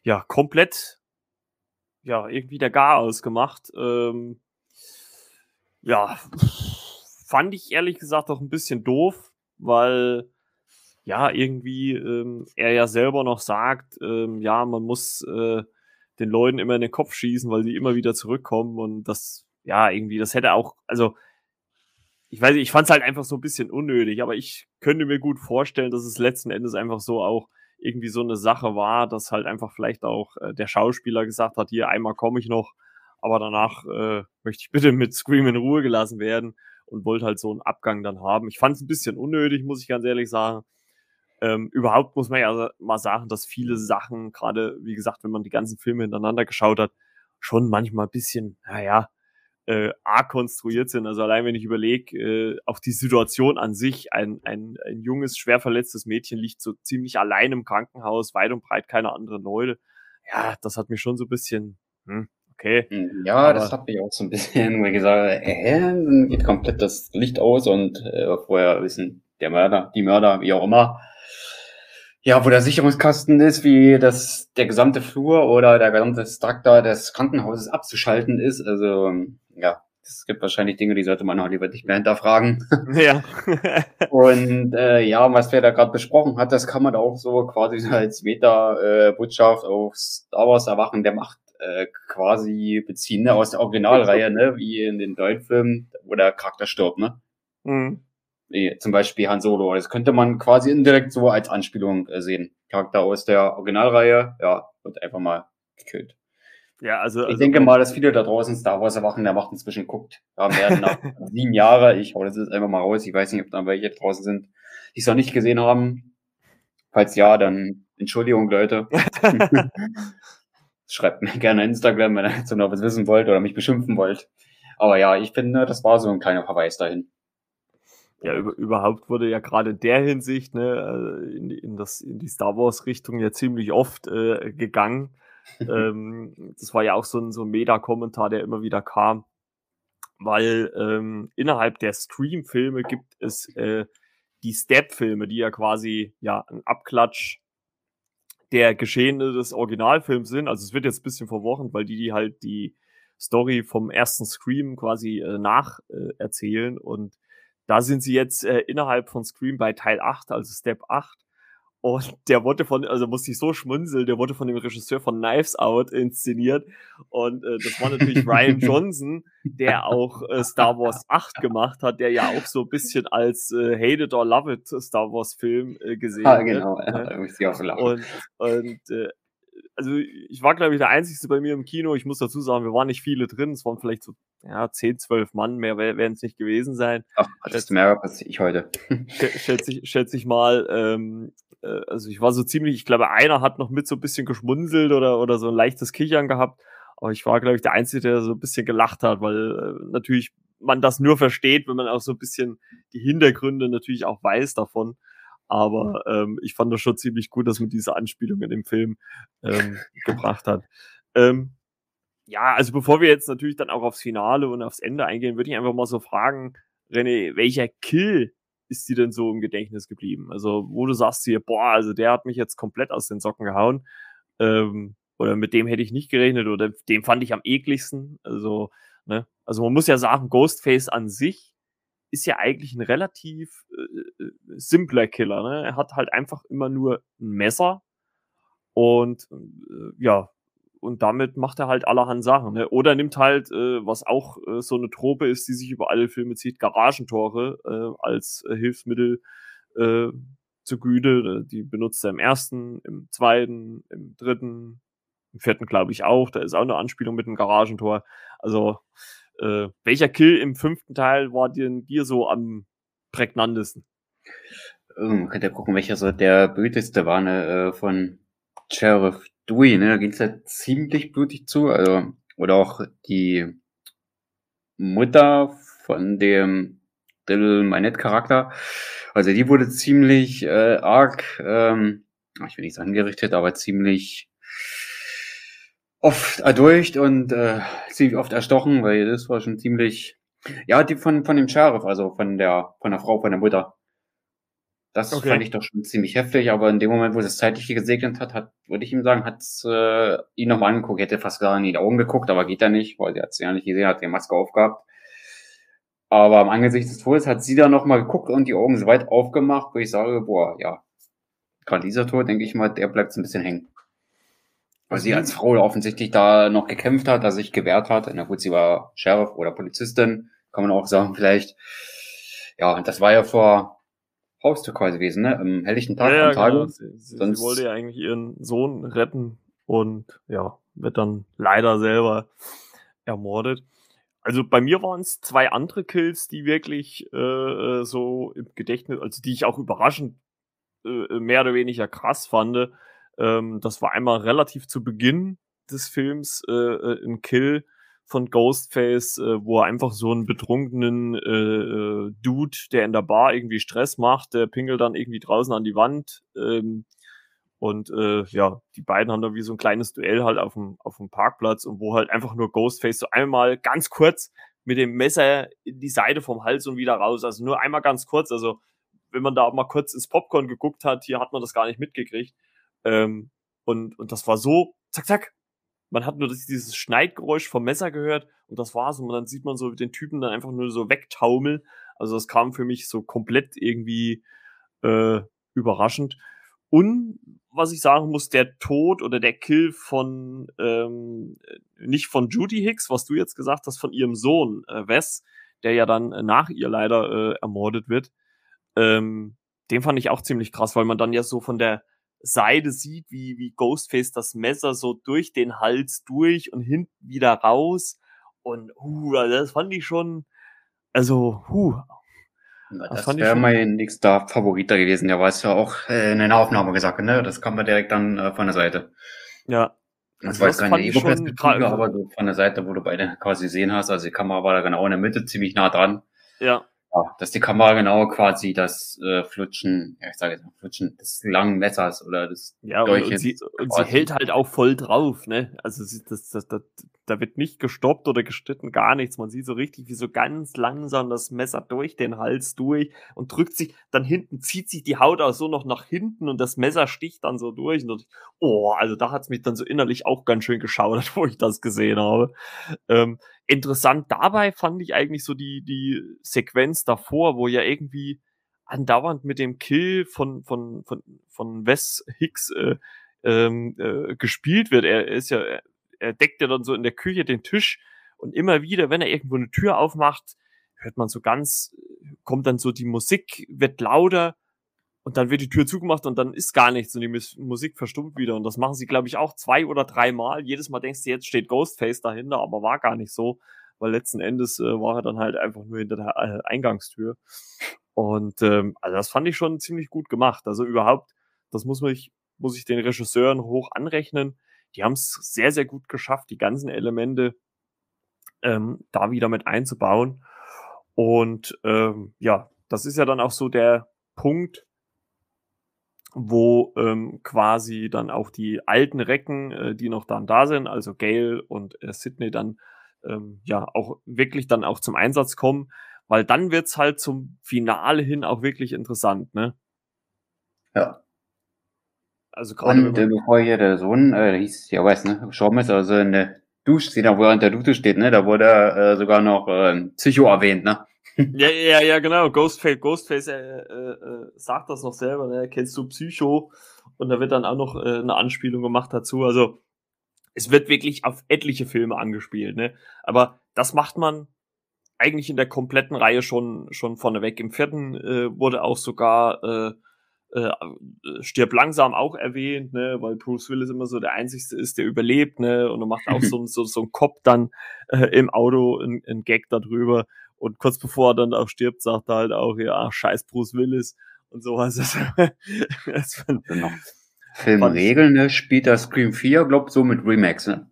ja komplett ja, irgendwie der Gar ausgemacht. Ähm, ja, fand ich ehrlich gesagt auch ein bisschen doof, weil ja, irgendwie ähm, er ja selber noch sagt, ähm, ja, man muss äh, den Leuten immer in den Kopf schießen, weil die immer wieder zurückkommen und das, ja, irgendwie, das hätte auch, also ich weiß nicht, ich fand es halt einfach so ein bisschen unnötig, aber ich könnte mir gut vorstellen, dass es letzten Endes einfach so auch irgendwie so eine Sache war, dass halt einfach vielleicht auch äh, der Schauspieler gesagt hat, hier einmal komme ich noch, aber danach äh, möchte ich bitte mit Scream in Ruhe gelassen werden und wollte halt so einen Abgang dann haben. Ich fand es ein bisschen unnötig, muss ich ganz ehrlich sagen. Ähm, überhaupt muss man ja mal sagen, dass viele Sachen, gerade wie gesagt, wenn man die ganzen Filme hintereinander geschaut hat, schon manchmal ein bisschen, naja, äh, arg konstruiert sind. Also allein wenn ich überlege, äh, auch die Situation an sich, ein, ein, ein junges, schwer verletztes Mädchen liegt so ziemlich allein im Krankenhaus, weit und breit keine anderen Leute. Ja, das hat mich schon so ein bisschen, hm, okay. Hm, ja, Aber, das hat mich auch so ein bisschen wie gesagt, äh, dann geht komplett das Licht aus und äh, vorher wissen, der Mörder, die Mörder, wie auch immer, ja, wo der Sicherungskasten ist, wie das der gesamte Flur oder der gesamte Traktor des Krankenhauses abzuschalten ist. Also ja, es gibt wahrscheinlich Dinge, die sollte man auch lieber nicht mehr hinterfragen. <laughs> Ja. <laughs> und äh, ja, was wir da gerade besprochen hat, das kann man auch so quasi <laughs> als Meta-Botschaft äh, auf Star Wars Erwachen der Macht äh, quasi beziehen, ne? aus der Originalreihe, ne? wie in den Deutschfilmen, wo der Charakter stirbt, ne? Mhm. Wie zum Beispiel Han Solo. Das könnte man quasi indirekt so als Anspielung äh, sehen. Charakter aus der Originalreihe, ja, wird einfach mal gekillt. Ja, also, ich also, denke mal, dass viele da draußen Star Wars Erwachen der Macht inzwischen guckt. Ja, werden nach <laughs> sieben Jahre. Ich hau das jetzt einfach mal raus. Ich weiß nicht, ob da welche draußen sind, die es noch nicht gesehen haben. Falls ja, dann Entschuldigung, Leute. <laughs> Schreibt mir gerne Instagram, wenn ihr jetzt noch was wissen wollt oder mich beschimpfen wollt. Aber ja, ich finde, das war so ein kleiner Verweis dahin. Ja, über, überhaupt wurde ja gerade in der Hinsicht ne, äh, in, in, das, in die Star Wars-Richtung ja ziemlich oft äh, gegangen <laughs> ähm, das war ja auch so ein, so ein Meta-Kommentar, der immer wieder kam, weil ähm, innerhalb der Scream-Filme gibt es äh, die Step-Filme, die ja quasi ja ein Abklatsch der Geschehene des Originalfilms sind. Also es wird jetzt ein bisschen verworren, weil die, die halt die Story vom ersten Scream quasi äh, nacherzählen. Äh, und da sind sie jetzt äh, innerhalb von Scream bei Teil 8, also Step 8. Und <laughs> der wurde von, also musste ich so schmunzeln, der wurde von dem Regisseur von Knives Out inszeniert. Und äh, das war natürlich <laughs> Ryan Johnson, der auch äh, Star Wars <laughs> 8 gemacht hat, der ja auch so ein bisschen als äh, Hate It or Love It Star Wars Film äh, gesehen ah, genau, wird. Ja, muss ich auch so lachen. Und, und äh, also ich war, glaube ich, der Einzige bei mir im Kino. Ich muss dazu sagen, wir waren nicht viele drin. Es waren vielleicht so ja, 10, 12 Mann, mehr werden es nicht gewesen sein. Ach, hattest du mehr als ich heute. <laughs> schätze ich, schätze ich mal. Ähm, äh, also ich war so ziemlich, ich glaube, einer hat noch mit so ein bisschen geschmunzelt oder, oder so ein leichtes Kichern gehabt. Aber ich war, glaube ich, der Einzige, der so ein bisschen gelacht hat, weil äh, natürlich man das nur versteht, wenn man auch so ein bisschen die Hintergründe natürlich auch weiß davon. Aber ähm, ich fand das schon ziemlich gut, dass man diese Anspielung in dem Film ähm, <laughs> gebracht hat. Ähm, ja, also bevor wir jetzt natürlich dann auch aufs Finale und aufs Ende eingehen, würde ich einfach mal so fragen, René, welcher Kill ist dir denn so im Gedächtnis geblieben? Also, wo du sagst hier, boah, also der hat mich jetzt komplett aus den Socken gehauen. Ähm, oder mit dem hätte ich nicht gerechnet oder dem fand ich am ekligsten. Also, ne? Also man muss ja sagen, Ghostface an sich ist ja eigentlich ein relativ äh, äh simpler Killer. Ne? Er hat halt einfach immer nur ein Messer und äh, ja, und damit macht er halt allerhand Sachen. Ne? Oder nimmt halt, äh, was auch äh, so eine Trope ist, die sich über alle Filme zieht, Garagentore äh, als äh, Hilfsmittel äh, zu Güte. Die benutzt er im ersten, im zweiten, im dritten, im vierten glaube ich auch. Da ist auch eine Anspielung mit einem Garagentor. Also, äh, welcher Kill im fünften Teil war dir, dir so am prägnantesten? Man ähm, könnte ja gucken, welcher so der böteste war, ne, äh, von Sheriff Dewey, ne, da ging es ja ziemlich blutig zu. Also, oder auch die Mutter von dem Little Manette-Charakter. Also die wurde ziemlich äh, arg, ähm, ich will nicht sagen gerichtet, aber ziemlich oft erdurcht und äh, ziemlich oft erstochen, weil das war schon ziemlich, ja, die von, von dem Sheriff, also von der, von der Frau, von der Mutter. Das okay. fand ich doch schon ziemlich heftig, aber in dem Moment, wo es das Zeitliche gesegnet hat, hat würde ich ihm sagen, hat äh, ihn nochmal angeguckt, hätte fast gar in die Augen geguckt, aber geht er nicht, weil er hat sie ja nicht gesehen, hat die Maske aufgehabt. Aber am Angesicht des Todes hat sie dann nochmal geguckt und die Augen so weit aufgemacht, wo ich sage, boah, ja, gerade dieser Tod, denke ich mal, der bleibt so ein bisschen hängen. Weil sie als Frau offensichtlich da noch gekämpft hat, dass sich gewehrt hat. Na gut, sie war Sheriff oder Polizistin, kann man auch sagen vielleicht. Ja, und das war ja vor Haustür quasi gewesen, ne? Am helllichten Tag, ja, Tage. Genau. Sie, sie, sie, wollte ja eigentlich ihren Sohn retten und ja, wird dann leider selber ermordet. Also bei mir waren es zwei andere Kills, die wirklich äh, so im Gedächtnis, also die ich auch überraschend äh, mehr oder weniger krass fand. Ähm, das war einmal relativ zu Beginn des Films äh, äh ein Kill, von Ghostface, äh, wo er einfach so einen betrunkenen äh, äh, Dude, der in der Bar irgendwie Stress macht, der pingelt dann irgendwie draußen an die Wand. Ähm, und äh, ja, die beiden haben dann wie so ein kleines Duell halt auf dem, auf dem Parkplatz und wo halt einfach nur Ghostface so einmal ganz kurz mit dem Messer in die Seite vom Hals und wieder raus. Also nur einmal ganz kurz. Also wenn man da mal kurz ins Popcorn geguckt hat, hier hat man das gar nicht mitgekriegt. Ähm, und, und das war so, zack, zack, man hat nur dieses Schneidgeräusch vom Messer gehört und das war's. Und dann sieht man so den Typen dann einfach nur so wegtaumeln. Also das kam für mich so komplett irgendwie äh, überraschend. Und was ich sagen muss, der Tod oder der Kill von ähm, nicht von Judy Hicks, was du jetzt gesagt hast, von ihrem Sohn äh, Wes, der ja dann nach ihr leider äh, ermordet wird. Ähm, den fand ich auch ziemlich krass, weil man dann ja so von der Seite sieht, wie, wie Ghostface das Messer so durch den Hals durch und hinten wieder raus. Und uh, also das fand ich schon, also, huh. Das, das wäre mein nächster Favorit da gewesen. Der war es ja auch äh, in einer Aufnahme gesagt, ne? Das kam man direkt dann äh, von der Seite. Ja. Das also war jetzt keine Ego-Perspektive, aber du von der Seite, wo du beide quasi sehen hast. Also die Kamera war da genau in der Mitte, ziemlich nah dran. Ja. Ja, dass die Kamera genau quasi das äh, Flutschen, ja, ich sage jetzt mal Flutschen des langen Messers oder des Ja, und, und, sie, und sie hält halt auch voll drauf, ne? Also sie, das, das, das, da wird nicht gestoppt oder geschnitten, gar nichts. Man sieht so richtig, wie so ganz langsam das Messer durch den Hals durch und drückt sich, dann hinten zieht sich die Haut auch so noch nach hinten und das Messer sticht dann so durch. Und oh, also da hat's mich dann so innerlich auch ganz schön geschaudert, <laughs> wo ich das gesehen habe. Ähm, interessant dabei fand ich eigentlich so die, die Sequenz davor, wo ja irgendwie andauernd mit dem Kill von, von, von, von Wes Hicks äh, ähm, äh, gespielt wird. Er ist ja, er deckt ja dann so in der Küche den Tisch und immer wieder, wenn er irgendwo eine Tür aufmacht, hört man so ganz, kommt dann so die Musik, wird lauter und dann wird die Tür zugemacht und dann ist gar nichts und die Musik verstummt wieder. Und das machen sie, glaube ich, auch zwei oder drei Mal. Jedes Mal denkst du, jetzt steht Ghostface dahinter, aber war gar nicht so, weil letzten Endes äh, war er dann halt einfach nur hinter der äh, Eingangstür. Und ähm, also das fand ich schon ziemlich gut gemacht. Also überhaupt, das muss, mich, muss ich den Regisseuren hoch anrechnen. Die haben es sehr, sehr gut geschafft, die ganzen Elemente ähm, da wieder mit einzubauen. Und ähm, ja, das ist ja dann auch so der Punkt, wo ähm, quasi dann auch die alten Recken, äh, die noch dann da sind, also Gail und äh, Sydney dann ähm, ja auch wirklich dann auch zum Einsatz kommen, weil dann wird's halt zum Finale hin auch wirklich interessant, ne? Ja. Also gerade und äh, bevor hier der Sohn, äh, der hieß ja weiß, ne, gestorben ist, also in der Duschszene, wo er in der Dusche steht, ne, da wurde äh, sogar noch äh, Psycho erwähnt, ne? <laughs> ja, ja, ja, genau. Ghostface, Ghostface äh, äh, sagt das noch selber, ne? Kennst du Psycho? Und da wird dann auch noch äh, eine Anspielung gemacht dazu. Also es wird wirklich auf etliche Filme angespielt, ne? Aber das macht man eigentlich in der kompletten Reihe schon schon vorneweg. Im vierten äh, wurde auch sogar äh, äh, stirb langsam auch erwähnt, ne, weil Bruce Willis immer so der einzigste ist, der überlebt, ne, und er macht auch <laughs> so, so, so ein Kopf dann äh, im Auto ein, ein Gag darüber. Und kurz bevor er dann auch stirbt, sagt er halt auch, ja, scheiß Bruce Willis und sowas. <laughs> das genau. Filmregeln, ne, spielt das Scream 4, glaub so mit Remakes, ne?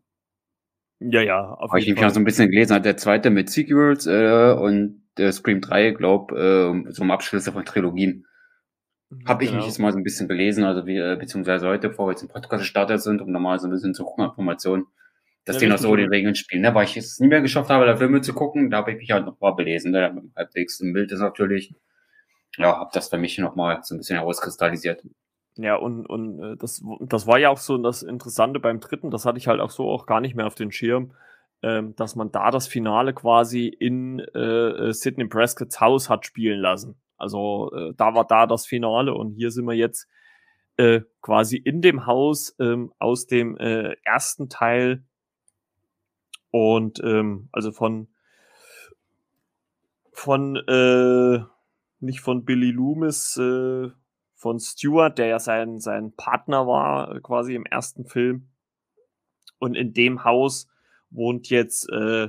Ja, ja. Auf Habe ich nämlich noch so ein bisschen gelesen, hat der zweite mit Sequels äh, und der Scream 3, glaub, äh, so ein Abschlüsse von Trilogien. Mhm, Habe ich genau. mich jetzt mal so ein bisschen belesen, also wie, äh, beziehungsweise heute, bevor wir jetzt im Podcast gestartet sind, um nochmal so ein bisschen zu gucken, Informationen dass ja, die noch so die Regeln spielen, ne? weil ich es nie mehr geschafft habe, da Filme zu gucken, da habe ich mich halt noch mal belesen, ne? halbwegs im Bild ist natürlich, ja, habe das für mich noch mal so ein bisschen herauskristallisiert. Ja, und, und äh, das, das war ja auch so das Interessante beim dritten, das hatte ich halt auch so auch gar nicht mehr auf den Schirm, ähm, dass man da das Finale quasi in äh, Sidney Prescott's Haus hat spielen lassen. Also äh, da war da das Finale und hier sind wir jetzt äh, quasi in dem Haus ähm, aus dem äh, ersten Teil und ähm, also von von äh, nicht von Billy Loomis, äh, von Stewart, der ja sein, sein Partner war, äh, quasi im ersten Film. Und in dem Haus wohnt jetzt äh,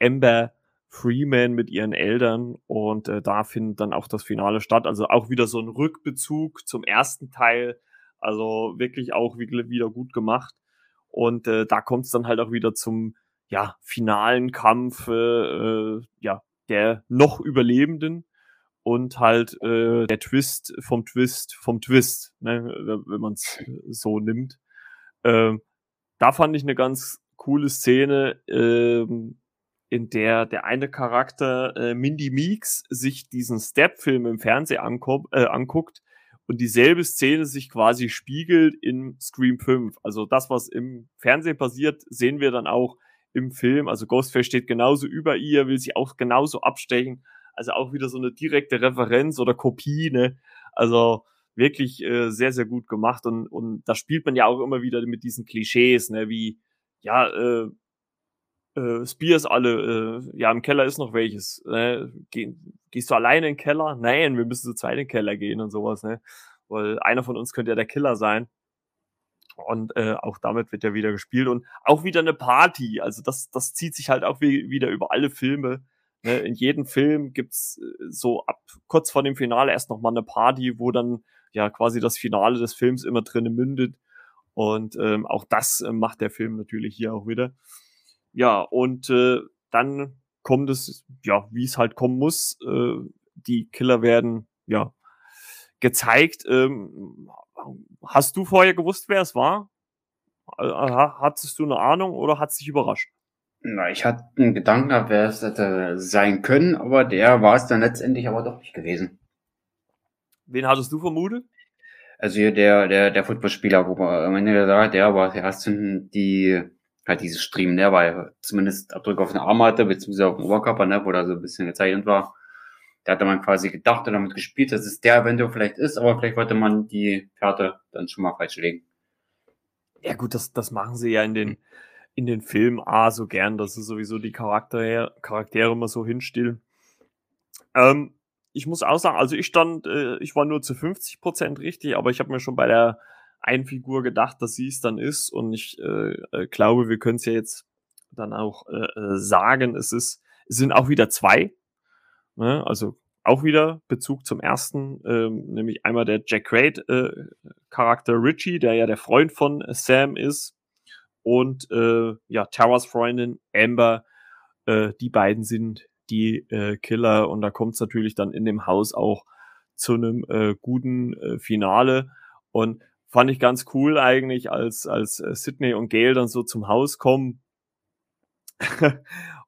Amber Freeman mit ihren Eltern und äh, da findet dann auch das Finale statt. Also auch wieder so ein Rückbezug zum ersten Teil. Also wirklich auch wieder gut gemacht. Und äh, da kommt es dann halt auch wieder zum ja, finalen Kampf äh, ja, der noch Überlebenden und halt äh, der Twist vom Twist vom Twist, ne, wenn man es so nimmt. Ähm, da fand ich eine ganz coole Szene, ähm, in der der eine Charakter äh, Mindy Meeks sich diesen Step-Film im Fernsehen äh, anguckt und dieselbe Szene sich quasi spiegelt in Scream 5. Also das, was im Fernsehen passiert, sehen wir dann auch im Film. Also Ghostface steht genauso über ihr, will sie auch genauso abstechen. Also auch wieder so eine direkte Referenz oder Kopie, ne? Also wirklich äh, sehr, sehr gut gemacht. Und, und da spielt man ja auch immer wieder mit diesen Klischees, ne? Wie, ja, äh, äh, Spears alle, äh, ja, im Keller ist noch welches. Ne? Geh, gehst du alleine in den Keller? Nein, wir müssen zu zweit in den Keller gehen und sowas, ne? Weil einer von uns könnte ja der Killer sein. Und äh, auch damit wird ja wieder gespielt und auch wieder eine Party. Also das, das zieht sich halt auch wie, wieder über alle Filme. Ne? In jedem Film gibt's äh, so ab kurz vor dem Finale erst nochmal eine Party, wo dann ja quasi das Finale des Films immer drinnen mündet. Und ähm, auch das äh, macht der Film natürlich hier auch wieder. Ja, und äh, dann kommt es, ja, wie es halt kommen muss. Äh, die Killer werden, ja, gezeigt. Ähm, hast du vorher gewusst, wer es war? Äh, hattest du eine Ahnung oder hat es dich überrascht? Na, ich hatte einen Gedanken wer es hätte sein können, aber der war es dann letztendlich aber doch nicht gewesen. Wen hattest du vermutet? Also hier der, der, der Footballspieler, wo man am Ende sagt, der war der erste, die halt dieses Striemen, der war zumindest Abdrücke auf den Arm hatte, beziehungsweise auf dem Oberkörper, ne, wo da so ein bisschen gezeichnet war. Da hatte man quasi gedacht und damit gespielt, dass es der eventuell vielleicht ist, aber vielleicht wollte man die Karte dann schon mal falsch legen. Ja gut, das, das machen sie ja in den, in den Filmen A so gern, dass sie sowieso die Charaktere, Charaktere immer so hinstellen. Ähm, ich muss auch sagen, also ich stand, äh, ich war nur zu 50 Prozent richtig, aber ich habe mir schon bei der einen Figur gedacht, dass sie es dann ist und ich äh, äh, glaube, wir können es ja jetzt dann auch äh, äh, sagen, es ist, es sind auch wieder zwei, ne? also auch wieder Bezug zum ersten, ähm, nämlich einmal der Jack Quaid äh, Charakter Richie, der ja der Freund von Sam ist und äh, ja Taras Freundin Amber, äh, die beiden sind die äh, Killer und da kommt es natürlich dann in dem Haus auch zu einem äh, guten äh, Finale und fand ich ganz cool eigentlich, als als äh, Sydney und Gail dann so zum Haus kommen <laughs>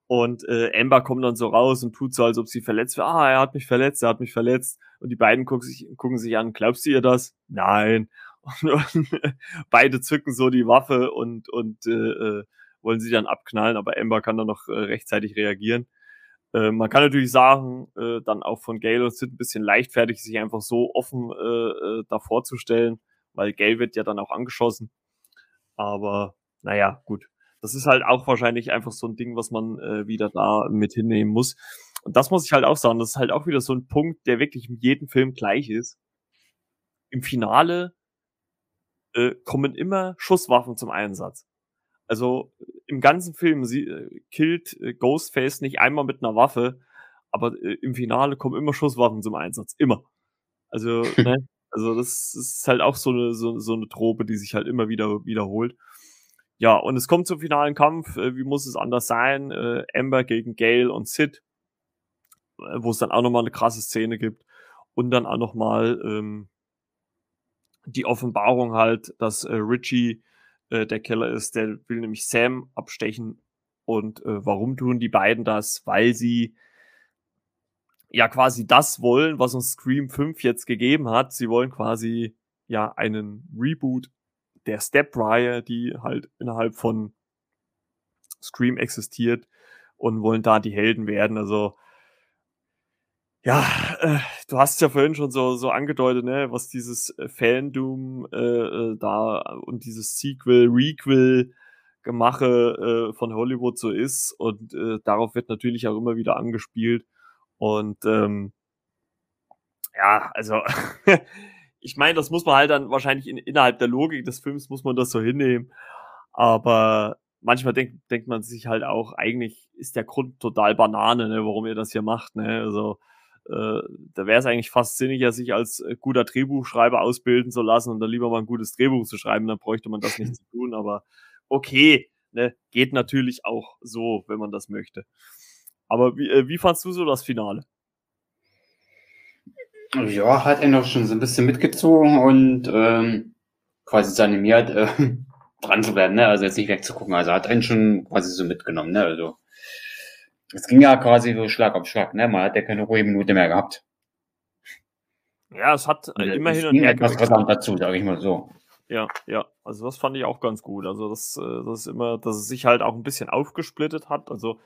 und äh, Amber kommt dann so raus und tut so, als ob sie verletzt wäre. Ah, er hat mich verletzt, er hat mich verletzt. Und die beiden gucken sich, gucken sich an, glaubst du ihr das? Nein. Und, <laughs> beide zücken so die Waffe und, und äh, äh, wollen sie dann abknallen, aber Amber kann dann noch äh, rechtzeitig reagieren. Äh, man kann natürlich sagen, äh, dann auch von Gail und Sid ein bisschen leichtfertig, sich einfach so offen äh, äh, da vorzustellen, weil Gail wird ja dann auch angeschossen. Aber naja, gut. Das ist halt auch wahrscheinlich einfach so ein Ding, was man äh, wieder da mit hinnehmen muss. Und das muss ich halt auch sagen, das ist halt auch wieder so ein Punkt, der wirklich in jedem Film gleich ist. Im Finale äh, kommen immer Schusswaffen zum Einsatz. Also im ganzen Film sie, äh, killt äh, Ghostface nicht einmal mit einer Waffe, aber äh, im Finale kommen immer Schusswaffen zum Einsatz. Immer. Also, <laughs> ne? Also das ist halt auch so eine, so, so eine Trope, die sich halt immer wieder wiederholt. Ja, und es kommt zum finalen Kampf. Äh, wie muss es anders sein? Äh, Amber gegen Gale und Sid, äh, wo es dann auch nochmal eine krasse Szene gibt. Und dann auch nochmal ähm, die Offenbarung halt, dass äh, Richie äh, der Killer ist, der will nämlich Sam abstechen. Und äh, warum tun die beiden das? Weil sie ja quasi das wollen, was uns Scream 5 jetzt gegeben hat. Sie wollen quasi ja einen Reboot der Step-Reihe, die halt innerhalb von Scream existiert und wollen da die Helden werden. Also ja, äh, du hast ja vorhin schon so, so angedeutet, ne, was dieses äh, Fandom äh, äh, da und dieses Sequel, Requel Gemache äh, von Hollywood so ist. Und äh, darauf wird natürlich auch immer wieder angespielt. Und ähm, ja, also <laughs> ich meine, das muss man halt dann wahrscheinlich in, innerhalb der Logik des Films muss man das so hinnehmen, aber manchmal denkt denkt man sich halt auch, eigentlich ist der Grund total Banane, ne, warum ihr das hier macht, ne, also äh, da wäre es eigentlich fast sinniger, sich als äh, guter Drehbuchschreiber ausbilden zu lassen und dann lieber mal ein gutes Drehbuch zu schreiben, dann bräuchte man das nicht <laughs> zu tun, aber okay, ne, geht natürlich auch so, wenn man das möchte. Aber wie, äh, wie fandst du so das Finale? Ja, hat er noch schon so ein bisschen mitgezogen und ähm, quasi so animiert, äh, <laughs> dran zu bleiben, ne? Also jetzt nicht wegzugucken. Also hat einen schon quasi so mitgenommen, ne? Also es ging ja quasi so Schlag auf Schlag, ne? Man hat ja keine ruhige Minute mehr gehabt. Ja, es hat Also, immer es und ging etwas rasant dazu, sage ich mal so. Ja, ja, also das fand ich auch ganz gut. Also das, äh, das ist immer, dass es sich halt auch ein bisschen aufgesplittet hat. Also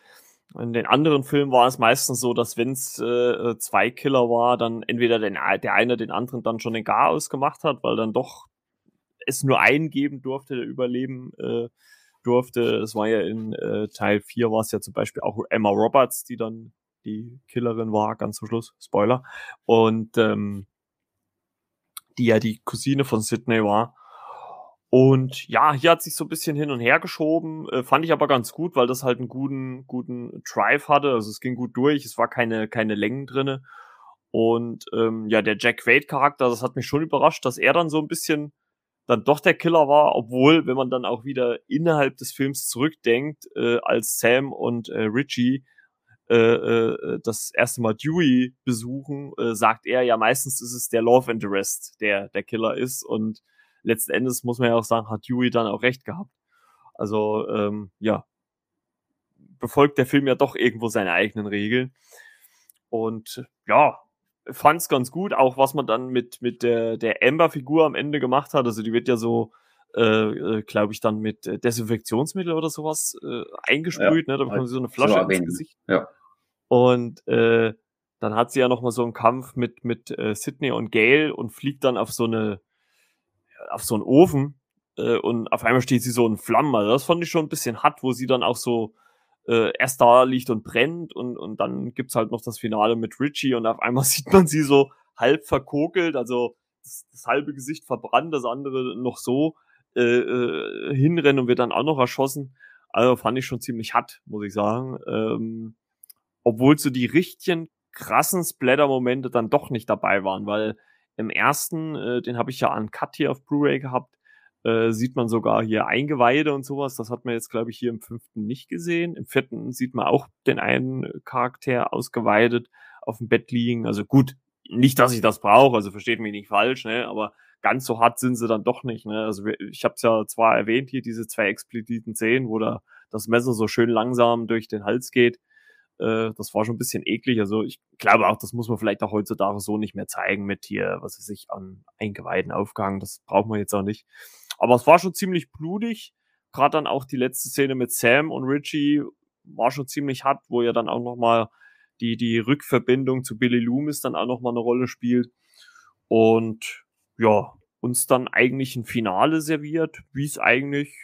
in den anderen Filmen war es meistens so, dass wenn es äh, zwei Killer war, dann entweder den, der eine den anderen dann schon den Garaus gemacht hat, weil dann doch es nur einen geben durfte, der überleben äh, durfte. Es war ja in äh, Teil 4 war es ja zum Beispiel auch Emma Roberts, die dann die Killerin war, ganz zum Schluss, Spoiler. Und ähm, die ja die Cousine von Sydney war. Und ja, hier hat sich so ein bisschen hin und her geschoben, äh, fand ich aber ganz gut, weil das halt einen guten, guten Drive hatte. Also es ging gut durch, es war keine, keine Längen drinne. Und ähm, ja, der Jack Quaid-Charakter, das hat mich schon überrascht, dass er dann so ein bisschen dann doch der Killer war, obwohl, wenn man dann auch wieder innerhalb des Films zurückdenkt, äh, als Sam und äh, Richie äh, äh, das erste Mal Dewey besuchen, äh, sagt er ja meistens ist es der Love Interest, der der Killer ist und letzten Endes muss man ja auch sagen, hat Dewey dann auch recht gehabt. Also ähm, ja, befolgt der Film ja doch irgendwo seine eigenen Regeln. Und ja, fand es ganz gut, auch was man dann mit, mit der, der Amber-Figur am Ende gemacht hat. Also die wird ja so, äh, äh glaube ich, dann mit Desinfektionsmittel oder sowas äh, eingesprüht. Ja, ne? Da bekommt sie so eine Flasche ins Gesicht. Ja. Und äh, dann hat sie ja noch mal so einen Kampf mit, mit äh, Sydney und Gail und fliegt dann auf so eine auf so einen Ofen äh, und auf einmal steht sie so in Flammen. Also das fand ich schon ein bisschen hart, wo sie dann auch so äh, erst da liegt und brennt und, und dann gibt's halt noch das Finale mit Richie und auf einmal <laughs> sieht man sie so halb verkokelt, also das, das halbe Gesicht verbrannt, das andere noch so äh, äh, hinrennen und wird dann auch noch erschossen. Also fand ich schon ziemlich hart, muss ich sagen. Ähm, obwohl so die richtigen krassen Splatter-Momente dann doch nicht dabei waren, weil im ersten, äh, den habe ich ja an Cut hier auf Blu-ray gehabt, äh, sieht man sogar hier Eingeweide und sowas. Das hat man jetzt, glaube ich, hier im fünften nicht gesehen. Im vierten sieht man auch den einen Charakter ausgeweidet auf dem Bett liegen. Also gut, nicht, dass ich das brauche, also versteht mich nicht falsch, ne? aber ganz so hart sind sie dann doch nicht. Ne? Also ich habe es ja zwar erwähnt hier, diese zwei expliziten Szenen, wo da das Messer so schön langsam durch den Hals geht. Äh, das war schon ein bisschen eklig. Also ich glaube auch, das muss man vielleicht auch heutzutage so nicht mehr zeigen mit hier, was weiß ich, an Eingeweiden aufgehangen. Das braucht man jetzt auch nicht. Aber es war schon ziemlich blutig. Gerade dann auch die letzte Szene mit Sam und Richie war schon ziemlich hart, wo ja dann auch nochmal die, die Rückverbindung zu Billy Loomis dann auch nochmal eine Rolle spielt. Und ja, uns dann eigentlich ein Finale serviert, wie es eigentlich,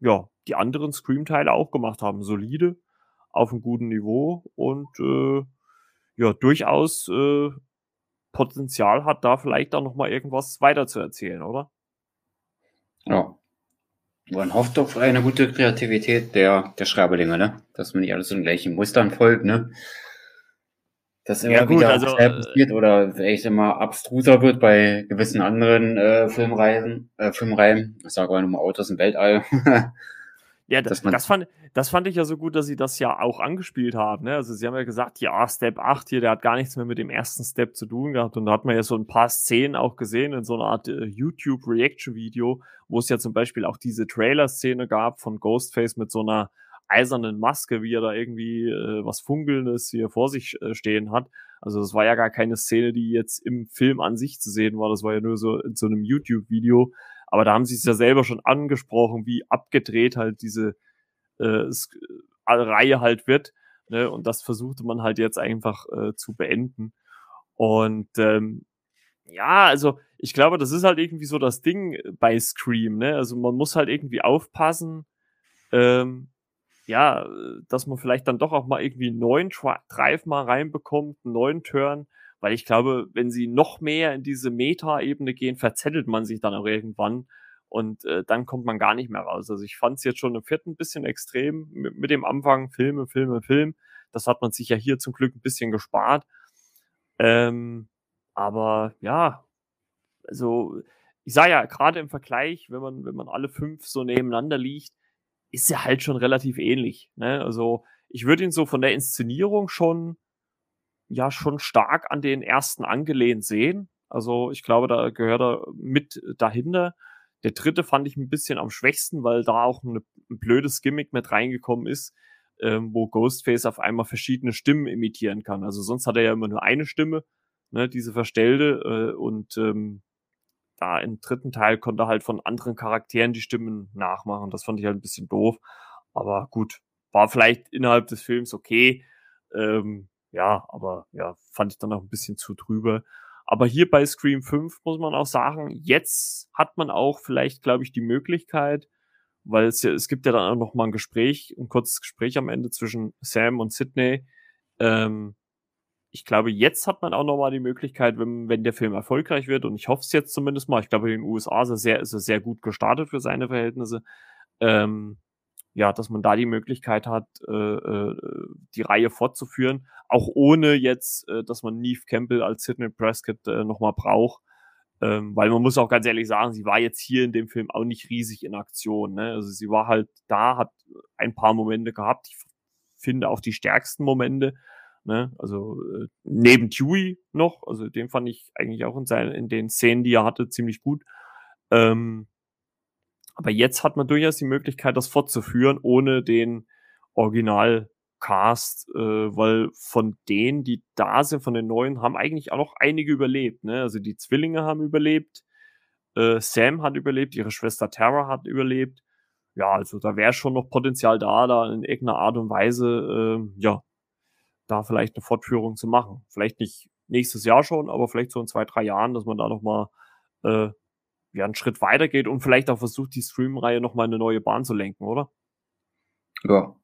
ja, die anderen Scream-Teile auch gemacht haben. Solide, auf einem guten Niveau und äh, ja, durchaus äh, Potenzial hat, da vielleicht auch nochmal irgendwas weiter zu erzählen, oder? Ja. Man hofft auf eine gute Kreativität der, der Schreiberlinge, ne? Dass man nicht alles den gleichen Mustern folgt, ne? Dass immer ja, gut, wieder also, passiert oder vielleicht immer abstruser wird bei gewissen anderen äh, Filmreisen, äh, Filmreihen. Ich sage auch nur mal Autos im Weltall. <laughs> Ja, das, das, fand, das fand ich ja so gut, dass sie das ja auch angespielt haben. Ne? Also sie haben ja gesagt, ja, Step 8 hier, der hat gar nichts mehr mit dem ersten Step zu tun gehabt. Und da hat man ja so ein paar Szenen auch gesehen in so einer Art äh, YouTube-Reaction-Video, wo es ja zum Beispiel auch diese Trailer-Szene gab von Ghostface mit so einer eisernen Maske, wie er da irgendwie äh, was Funkelndes hier vor sich äh, stehen hat. Also das war ja gar keine Szene, die jetzt im Film an sich zu sehen war. Das war ja nur so in so einem YouTube-Video. Aber da haben sie es ja selber schon angesprochen, wie abgedreht halt diese äh, Reihe halt wird. Ne? Und das versuchte man halt jetzt einfach äh, zu beenden. Und ähm, ja, also ich glaube, das ist halt irgendwie so das Ding bei Scream. Ne? Also man muss halt irgendwie aufpassen, ähm, ja, dass man vielleicht dann doch auch mal irgendwie einen neuen Drive mal reinbekommt, einen neuen Turn, weil ich glaube, wenn sie noch mehr in diese Meta-Ebene gehen, verzettelt man sich dann auch irgendwann und äh, dann kommt man gar nicht mehr raus. Also ich fand es jetzt schon im vierten ein bisschen extrem mit, mit, dem Anfang Filme, Filme, Film. Das hat man sich ja hier zum Glück ein bisschen gespart. Ähm, aber ja, also ich sage ja gerade im Vergleich, wenn man wenn man alle fünf so nebeneinander liegt, ist er halt schon relativ ähnlich. Ne? Also ich würde ihn so von der Inszenierung schon ja schon stark an den ersten angelehnt sehen. Also ich glaube, da gehört er mit dahinter. Der dritte fand ich ein bisschen am schwächsten, weil da auch eine, ein blödes Gimmick mit reingekommen ist, ähm, wo Ghostface auf einmal verschiedene Stimmen imitieren kann. Also sonst hat er ja immer nur eine Stimme, ne, diese verstellte. Äh, und ähm, da im dritten Teil konnte er halt von anderen Charakteren die Stimmen nachmachen. Das fand ich halt ein bisschen doof. Aber gut, war vielleicht innerhalb des Films okay. Ähm, ja, aber ja, fand ich dann auch ein bisschen zu drüber. Aber hier bei Scream 5 muss man auch sagen, jetzt hat man auch vielleicht, glaube ich, die Möglichkeit, weil es ja, es gibt ja dann auch noch mal ein Gespräch, ein kurzes Gespräch am Ende zwischen Sam und Sydney. Ähm, ich glaube, jetzt hat man auch noch mal die Möglichkeit, wenn, wenn der Film erfolgreich wird, und ich hoffe es jetzt zumindest mal, ich glaube, in den USA ist er sehr, ist er sehr gut gestartet für seine Verhältnisse, ähm, ja, dass man da die Möglichkeit hat, äh, äh, die Reihe fortzuführen, auch ohne jetzt, äh, dass man Neve Campbell als Sidney Prescott äh, nochmal braucht. Ähm, weil man muss auch ganz ehrlich sagen, sie war jetzt hier in dem Film auch nicht riesig in Aktion. Ne? Also sie war halt da, hat ein paar Momente gehabt. Ich finde, auch die stärksten Momente. Ne? Also äh, neben Dewey noch, also den fand ich eigentlich auch in, seinen, in den Szenen, die er hatte, ziemlich gut. Ähm, aber jetzt hat man durchaus die Möglichkeit, das fortzuführen, ohne den Original-Cast, äh, weil von denen, die da sind, von den neuen, haben eigentlich auch noch einige überlebt. Ne? Also die Zwillinge haben überlebt, äh, Sam hat überlebt, ihre Schwester Tara hat überlebt. Ja, also da wäre schon noch Potenzial da, da in irgendeiner Art und Weise, äh, ja, da vielleicht eine Fortführung zu machen. Vielleicht nicht nächstes Jahr schon, aber vielleicht so in zwei, drei Jahren, dass man da nochmal äh, ja, einen Schritt weiter geht und vielleicht auch versucht, die Stream-Reihe nochmal eine neue Bahn zu lenken, oder? Ja,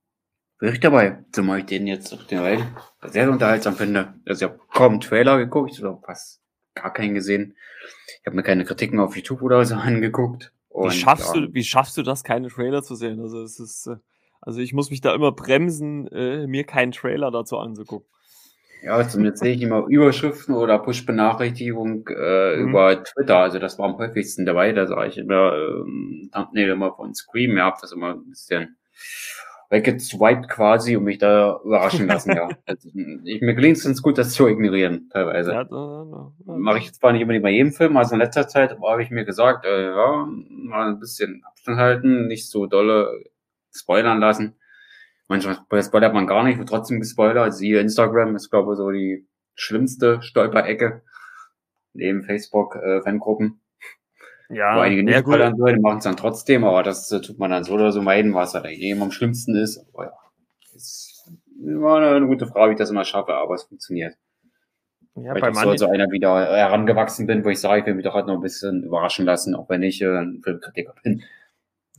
wäre ich dabei, zumal ich den jetzt auf den Reihe sehr unterhaltsam finde. Also ich habe kaum einen Trailer geguckt oder fast gar keinen gesehen. Ich habe mir keine Kritiken auf YouTube oder so <laughs> angeguckt. Und, wie, schaffst ja. du, wie schaffst du das, keine Trailer zu sehen? Also es ist, äh, also ich muss mich da immer bremsen, äh, mir keinen Trailer dazu anzugucken. Ja, zumindest sehe ich immer Überschriften oder Push-Benachrichtigung äh, mhm. über Twitter. Also das war am häufigsten dabei. Da sage ich immer ähm, Thumbnail immer von Scream. Ja, hab das immer ein bisschen weggeswiped quasi und mich da überraschen lassen. ja. <laughs> Also, ich, mir gelingt es ganz gut, das zu ignorieren, teilweise. Ja, da, da, da. Mache ich zwar nicht unbedingt bei jedem Film, also in letzter Zeit habe ich mir gesagt, äh, ja, mal ein bisschen Abstand halten, nicht so dolle spoilern lassen. Manchmal spoilert man gar nicht, wird trotzdem gespoilert. Also siehe Instagram ist, glaube ich, so die schlimmste Stolperecke. Neben Facebook, äh, Fangruppen. Ja, Wo einige nicht spoilern würden, machen es dann trotzdem, aber das äh, tut man dann so oder so meiden, was halt eben am schlimmsten ist. Aber ja, ist immer eine gute Frage, wie ich das immer schaffe, aber es funktioniert. Ja, Weil bei ich so, so einer wieder herangewachsen bin, wo ich sage, ich will mich doch halt noch ein bisschen überraschen lassen, auch wenn ich äh, ein Filmkritiker bin.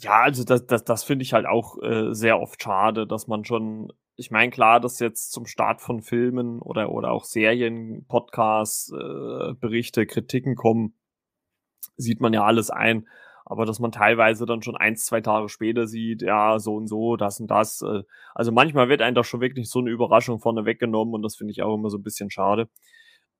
Ja, also das, das, das finde ich halt auch äh, sehr oft schade, dass man schon, ich meine, klar, dass jetzt zum Start von Filmen oder, oder auch Serien, Podcasts, äh, Berichte, Kritiken kommen, sieht man ja alles ein. Aber dass man teilweise dann schon eins, zwei Tage später sieht, ja, so und so, das und das. Äh, also manchmal wird einem doch schon wirklich so eine Überraschung vorne weggenommen und das finde ich auch immer so ein bisschen schade.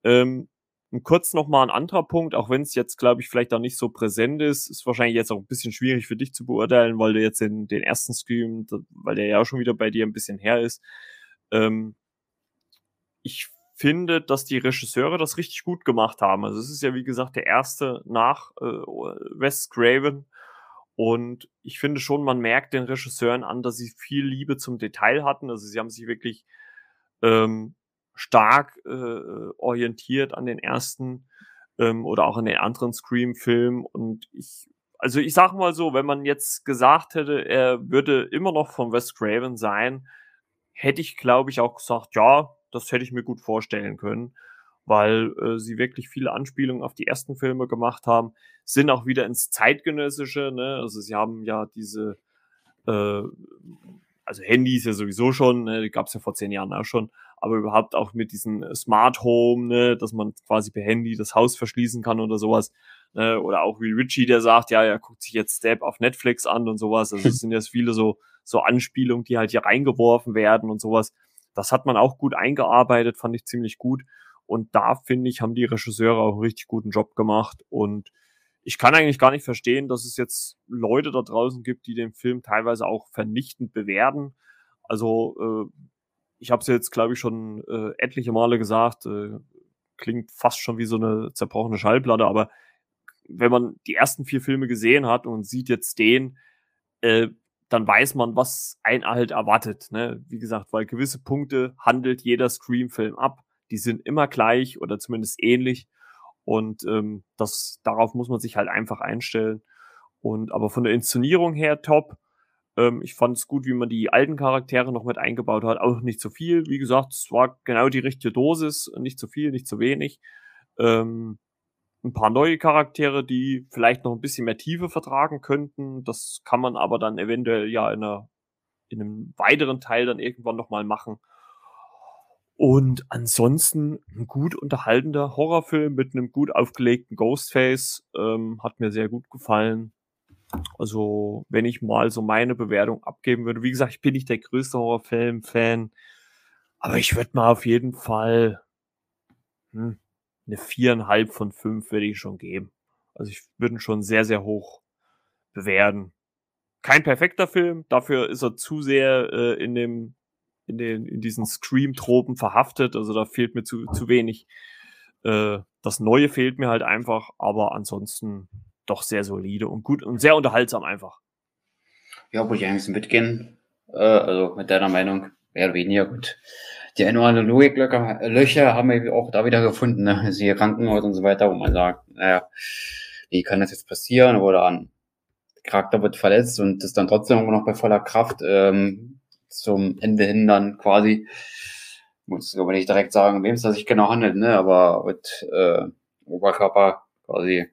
Ähm, und kurz nochmal ein anderer Punkt, auch wenn es jetzt, glaube ich, vielleicht auch nicht so präsent ist, ist wahrscheinlich jetzt auch ein bisschen schwierig für dich zu beurteilen, weil du jetzt den, den ersten Stream, weil der ja auch schon wieder bei dir ein bisschen her ist. Ähm, ich finde, dass die Regisseure das richtig gut gemacht haben. Also es ist ja, wie gesagt, der erste nach äh, Wes Craven. Und ich finde schon, man merkt den Regisseuren an, dass sie viel Liebe zum Detail hatten. Also sie haben sich wirklich ähm, stark äh, orientiert an den ersten ähm, oder auch an den anderen Scream-Filmen. Und ich, also ich sag mal so, wenn man jetzt gesagt hätte, er würde immer noch von Wes Craven sein, hätte ich, glaube ich, auch gesagt, ja, das hätte ich mir gut vorstellen können, weil äh, sie wirklich viele Anspielungen auf die ersten Filme gemacht haben, sind auch wieder ins Zeitgenössische, ne? Also sie haben ja diese, äh, also Handys ja sowieso schon, ne? die gab es ja vor zehn Jahren auch schon, aber überhaupt auch mit diesem äh, Smart Home, ne, dass man quasi per Handy das Haus verschließen kann oder sowas. Ne, oder auch wie Richie, der sagt, ja, er guckt sich jetzt Step auf Netflix an und sowas. Also es <laughs> sind jetzt viele so, so Anspielungen, die halt hier reingeworfen werden und sowas. Das hat man auch gut eingearbeitet, fand ich ziemlich gut. Und da finde ich, haben die Regisseure auch einen richtig guten Job gemacht. Und ich kann eigentlich gar nicht verstehen, dass es jetzt Leute da draußen gibt, die den Film teilweise auch vernichtend bewerten. Also äh, ich habe es jetzt, glaube ich, schon äh, etliche Male gesagt, äh, klingt fast schon wie so eine zerbrochene Schallplatte, aber wenn man die ersten vier Filme gesehen hat und sieht jetzt den, äh, dann weiß man, was ein halt erwartet. Ne? Wie gesagt, weil gewisse Punkte handelt jeder Scream-Film ab. Die sind immer gleich oder zumindest ähnlich. Und ähm, das, darauf muss man sich halt einfach einstellen. Und aber von der Inszenierung her top. Ähm, ich fand es gut, wie man die alten Charaktere noch mit eingebaut hat. Auch nicht zu viel. Wie gesagt, es war genau die richtige Dosis. Nicht zu viel, nicht zu wenig. Ähm, ein paar neue Charaktere, die vielleicht noch ein bisschen mehr Tiefe vertragen könnten. Das kann man aber dann eventuell ja in, einer, in einem weiteren Teil dann irgendwann nochmal machen. Und ansonsten ein gut unterhaltender Horrorfilm mit einem gut aufgelegten Ghostface. Ähm, hat mir sehr gut gefallen. Also, wenn ich mal so meine Bewertung abgeben würde, wie gesagt, ich bin nicht der größte Horrorfilm-Fan, aber ich würde mal auf jeden Fall hm, eine viereinhalb von fünf würde ich schon geben. Also ich würde ihn schon sehr, sehr hoch bewerten. Kein perfekter Film, dafür ist er zu sehr äh, in dem in, den, in diesen Scream-Tropen verhaftet. Also da fehlt mir zu, zu wenig. Äh, das Neue fehlt mir halt einfach, aber ansonsten doch sehr solide und gut und sehr unterhaltsam einfach. Ja, wo ich eigentlich mitgehen. Äh, also mit deiner Meinung, mehr oder weniger gut. Die ein oder andere Logiklöcher haben wir auch da wieder gefunden, ne? Siehe Krankenhaus und so weiter, wo man sagt, naja, wie kann das jetzt passieren? Oder ein Charakter wird verletzt und ist dann trotzdem immer noch bei voller Kraft ähm, zum Ende hin dann quasi, muss aber nicht direkt sagen, wem es sich genau handelt, ne? Aber mit äh, Oberkörper quasi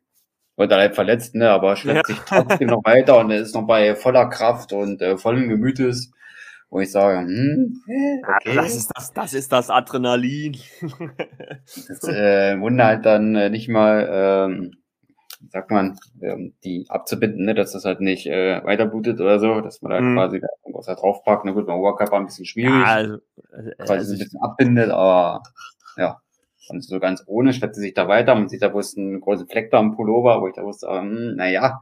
er halt verletzt, ne? Aber schleppt ja. sich trotzdem noch weiter und ist noch bei voller Kraft und äh, vollem Gemütes wo ich sage, hm, okay. das, ist das, das ist das Adrenalin. das äh, Wunder halt dann äh, nicht mal, ähm, sagt man, ähm, die abzubinden, ne, dass das halt nicht äh, weiterblutet oder so, dass man da mhm. quasi was da draufpackt. Na gut, beim Oberkörper ein bisschen schwierig, ja, also, also, quasi also ein bisschen abbindet, aber ja, und so ganz ohne schleppt sie sich da weiter. Man sieht da bloß einen großen Fleck da am Pullover, wo ich da wusste, ähm, naja,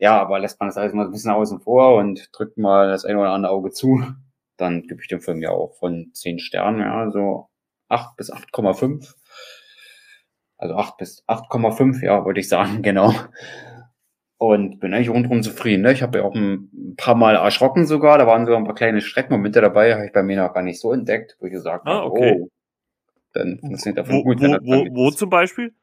ja, aber lässt man das alles mal ein bisschen außen vor und drückt mal das eine oder andere Auge zu, dann gebe ich dem Film ja auch von 10 Sternen, ja, so 8 bis 8,5. Also 8 bis 8,5, ja, würde ich sagen, <laughs> genau. Und bin eigentlich rundherum zufrieden. Ne? Ich habe ja auch ein paar Mal erschrocken sogar. Da waren sogar ein paar kleine Schreckmomente dabei, habe ich bei mir noch gar nicht so entdeckt, wo ich gesagt ah, habe, okay. oh, dann funktioniert davon wo, gut. Wo, wo, wo zum Beispiel?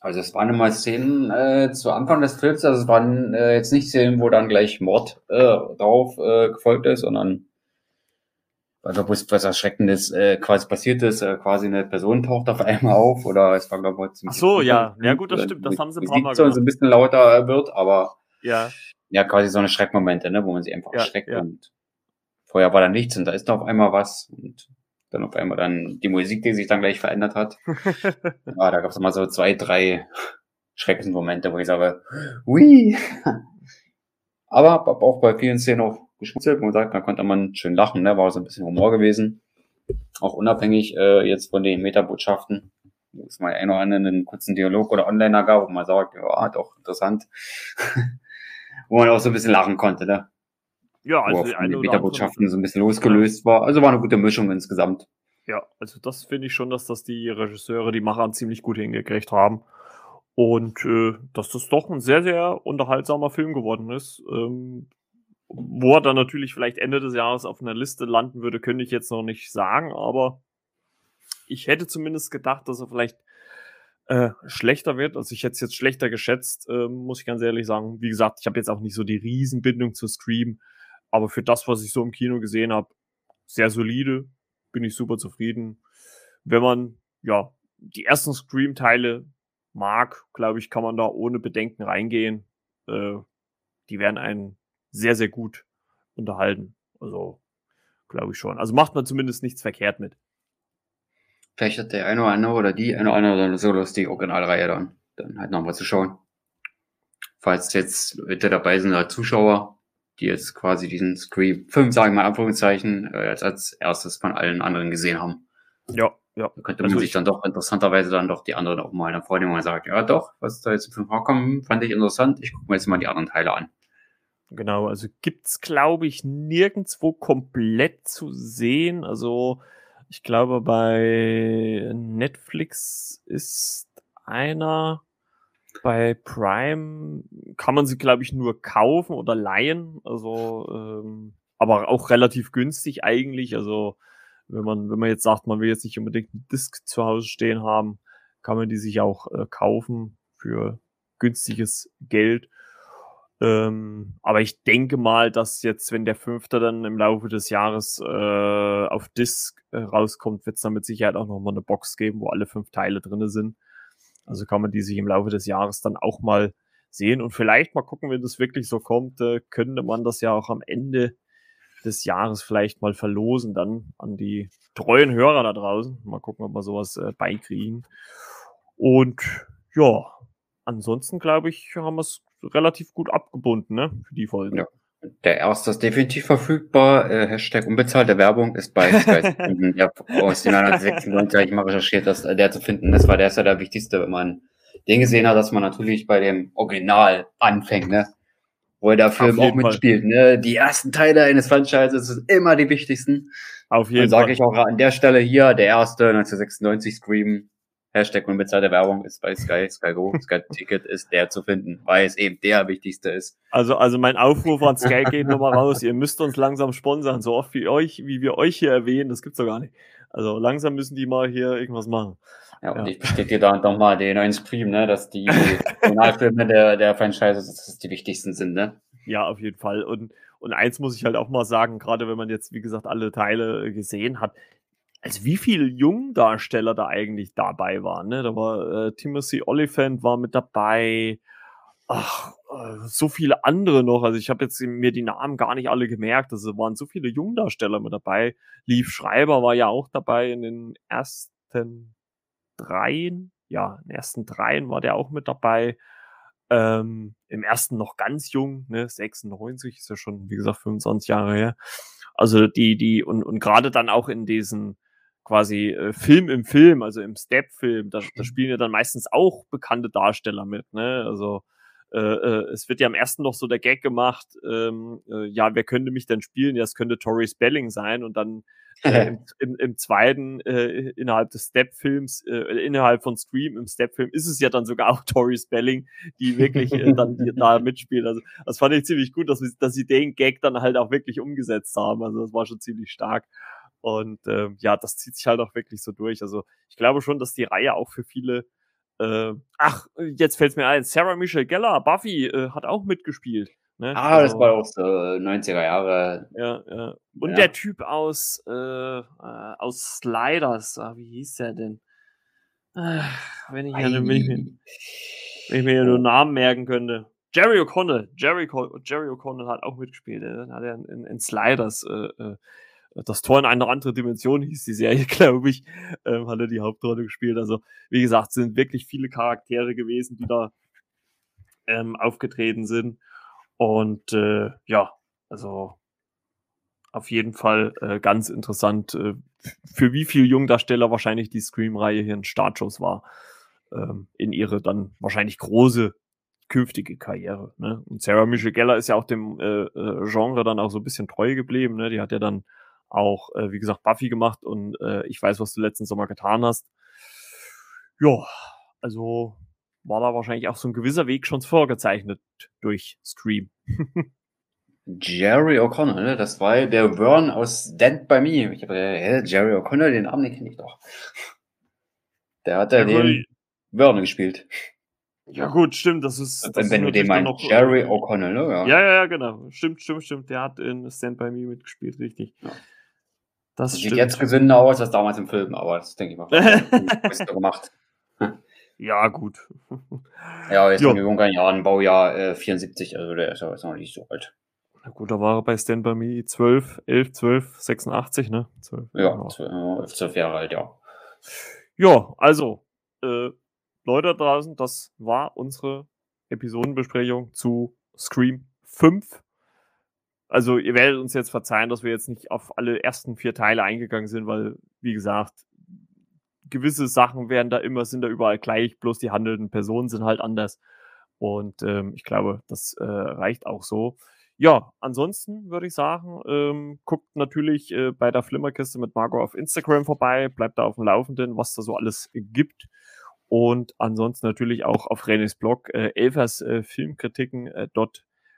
Also es waren immer Szenen äh, zu Anfang des Films, also es waren äh, jetzt nicht Szenen, wo dann gleich Mord äh, drauf äh, gefolgt ist, sondern also was, was Erschreckendes äh, quasi passiert ist, äh, quasi eine Person taucht auf einmal auf oder es war glaube ich Ach so, ja, ja gut, das stimmt, das haben sie ein paar Mal gemacht. So ein bisschen lauter wird, aber ja, ja quasi so eine Schreckmomente, ne, wo man sich einfach ja, erschreckt ja. und vorher war da nichts und da ist noch auf einmal was und dann auf einmal dann die Musik, die sich dann gleich verändert hat. <laughs> ja, da gab es immer so zwei, drei Schreckensmomente, wo ich sage, ui. Aber auch bei vielen Szenen auch geschmunzelt, wo man sagt, da konnte man schön lachen, ne? war so ein bisschen Humor gewesen. Auch unabhängig äh, jetzt von den Metabotschaften, wo es mal ein oder einen kurzen Dialog oder Onliner gab, wo man sagt, ja, doch interessant. <laughs> wo man auch so ein bisschen lachen konnte, ne? Ja, also die eine Metabotschaften so ein bisschen losgelöst war. Also war eine gute Mischung insgesamt. Ja, also das finde ich schon, dass das die Regisseure, die Macher ziemlich gut hingekriegt haben. Und äh, dass das doch ein sehr, sehr unterhaltsamer Film geworden ist. Ähm, wo er dann natürlich vielleicht Ende des Jahres auf einer Liste landen würde, könnte ich jetzt noch nicht sagen, aber ich hätte zumindest gedacht, dass er vielleicht äh, schlechter wird. Also ich hätte es jetzt schlechter geschätzt, äh, muss ich ganz ehrlich sagen. Wie gesagt, ich habe jetzt auch nicht so die Riesenbindung zu Scream. Aber für das, was ich so im Kino gesehen habe, sehr solide. Bin ich super zufrieden. Wenn man, ja, die ersten Scream-Teile mag, glaube ich, kann man da ohne Bedenken reingehen. Äh, die werden einen sehr, sehr gut unterhalten. Also, glaube ich schon. Also macht man zumindest nichts verkehrt mit. Vielleicht hat der eine oder andere oder die eine oder andere so Lust, die Originalreihe dann, dann halt nochmal zu schauen. Falls jetzt Leute dabei sind als Zuschauer, die jetzt quasi diesen Scream 5, sagen wir mal Anführungszeichen, äh, als, als erstes von allen anderen gesehen haben. Ja, ja. Da könnte man also sich dann doch interessanterweise dann doch die anderen auch mal nach vorne mal sagt, ja doch, was da jetzt im Film vorkommt, fand ich interessant. Ich gucke mir jetzt mal die anderen Teile an. Genau, also gibt's glaube ich nirgendwo komplett zu sehen. Also ich glaube bei Netflix ist einer bei Prime kann man sie, glaube ich, nur kaufen oder leihen. Also, ähm, aber auch relativ günstig eigentlich. Also, wenn man, wenn man jetzt sagt, man will jetzt nicht unbedingt einen Disc zu Hause stehen haben, kann man die sich auch äh, kaufen für günstiges Geld. Ähm, aber ich denke mal, dass jetzt, wenn der fünfte dann im Laufe des Jahres äh, auf Disc äh, rauskommt, wird es dann mit Sicherheit auch nochmal eine Box geben, wo alle fünf Teile drin sind. Also kann man die sich im Laufe des Jahres dann auch mal sehen und vielleicht mal gucken, wenn das wirklich so kommt, äh, könnte man das ja auch am Ende des Jahres vielleicht mal verlosen dann an die treuen Hörer da draußen. Mal gucken, ob wir sowas äh, beikriegen. Und ja, ansonsten glaube ich, haben wir es relativ gut abgebunden, ne, für die Folge. Ja. Der erste ist definitiv verfügbar. Äh, Hashtag unbezahlte Werbung ist bei Sky <laughs> ja, aus den 1996 habe ich mal recherchiert, dass der zu finden ist, weil der ist ja der wichtigste, wenn man den gesehen hat, dass man natürlich bei dem Original anfängt, ne? wo der Film auch mitspielt. Ne? Die ersten Teile eines Franchises sind immer die wichtigsten. Auf jeden Fall. sage ich auch an der Stelle hier, der erste 1996 Scream, Hashtag unbezahlte Werbung ist bei Sky, Sky Go, Sky Ticket ist der zu finden, weil es eben der wichtigste ist. Also, also mein Aufruf an Sky geht nochmal raus. Ihr müsst uns langsam sponsern, so oft wie euch, wie wir euch hier erwähnen, das gibt's doch gar nicht. Also langsam müssen die mal hier irgendwas machen. Ja, und ja. ich bestätige da nochmal den neuen Stream, ne, dass die Originalfilme der, der Franchise dass das die wichtigsten sind, ne? Ja, auf jeden Fall. Und, und eins muss ich halt auch mal sagen, gerade wenn man jetzt, wie gesagt, alle Teile gesehen hat, also wie viele Jungdarsteller da eigentlich dabei waren. Ne? Da war äh, Timothy Oliphant war mit dabei. Ach, äh, so viele andere noch. Also ich habe jetzt mir die Namen gar nicht alle gemerkt. Also waren so viele Jungdarsteller mit dabei. Lief Schreiber war ja auch dabei in den ersten dreien. Ja, in den ersten dreien war der auch mit dabei. Ähm, Im ersten noch ganz jung, ne, 96 ist ja schon, wie gesagt, 25 Jahre her. Also die, die, und, und gerade dann auch in diesen quasi äh, Film im Film, also im Step-Film, da, da mhm. spielen ja dann meistens auch bekannte Darsteller mit, ne? Also äh, äh, es wird ja am ersten noch so der Gag gemacht, ähm, äh, ja, wer könnte mich denn spielen? Ja, es könnte Tori Spelling sein und dann äh, <laughs> im, im, im, zweiten äh, innerhalb des Step-Films, äh, innerhalb von Scream im Step-Film ist es ja dann sogar auch <laughs> Tori Spelling, die wirklich äh, dann da <laughs> mitspielt. Also das fand ich ziemlich gut, dass, dass sie den Gag dann halt auch wirklich umgesetzt haben. Also das war schon ziemlich stark. Und äh, ja, das zieht sich halt auch wirklich so durch. Also ich glaube schon, dass die Reihe auch für viele. Äh, ach, jetzt fällt es mir ein, Sarah Michelle Geller, Buffy, äh, hat auch mitgespielt. Ne? Ah, also, das war auch so 90er Jahre. Ja, ja. Und ja. der Typ aus, äh, äh aus Sliders, ah, wie hieß der denn? Ach, wenn, ich ja, wenn, ich mir, wenn ich mir nur Namen merken könnte. Jerry O'Connell. Jerry, Jerry O'Connell hat auch mitgespielt. Er hat ja in, in Sliders äh, äh das Tor in eine andere Dimension hieß die Serie, <laughs> glaube ich, ähm, hat er die Hauptrolle gespielt. Also, wie gesagt, sind wirklich viele Charaktere gewesen, die da ähm, aufgetreten sind. Und äh, ja, also auf jeden Fall äh, ganz interessant, äh, für wie viele Jungdarsteller wahrscheinlich die Scream-Reihe hier ein Startschuss war. Ähm, in ihre dann wahrscheinlich große künftige Karriere. Ne? Und Sarah Michelle Geller ist ja auch dem äh, äh, Genre dann auch so ein bisschen treu geblieben. Ne? Die hat ja dann auch, äh, wie gesagt, Buffy gemacht und äh, ich weiß, was du letzten Sommer getan hast. Ja, also war da wahrscheinlich auch so ein gewisser Weg schon vorgezeichnet durch Scream. <laughs> Jerry O'Connor, ne? das war der Vern aus Stand By Me. Ich habe äh, Jerry O'Connor, den Namen, kenne ich doch. Der hat ja den Vern gespielt. Ja gut, stimmt, das ist... Das wenn, wenn du den meinst, Jerry O'Connor, ne? Ja. ja, ja, genau. Stimmt, stimmt, stimmt. Der hat in Stand By Me mitgespielt, richtig. Ja. Das, das sieht jetzt gesünder aus als damals im Film, aber das denke ich mal. <laughs> gemacht. Ja, gut. <laughs> ja, jetzt in jungen Jahren, Baujahr äh, 74, also der ist ja jetzt noch nicht so alt. Na gut, da war er bei Stand By Me 12, 11, 12, 86, ne? 12, ja, 12, 12 Jahre alt, ja. Ja, also, äh, Leute draußen, das war unsere Episodenbesprechung zu Scream 5 also ihr werdet uns jetzt verzeihen, dass wir jetzt nicht auf alle ersten vier Teile eingegangen sind, weil, wie gesagt, gewisse Sachen werden da immer, sind da überall gleich, bloß die handelnden Personen sind halt anders. Und ähm, ich glaube, das äh, reicht auch so. Ja, ansonsten würde ich sagen, ähm, guckt natürlich äh, bei der Flimmerkiste mit Margot auf Instagram vorbei, bleibt da auf dem Laufenden, was da so alles gibt. Und ansonsten natürlich auch auf Renés Blog äh, Elfers äh,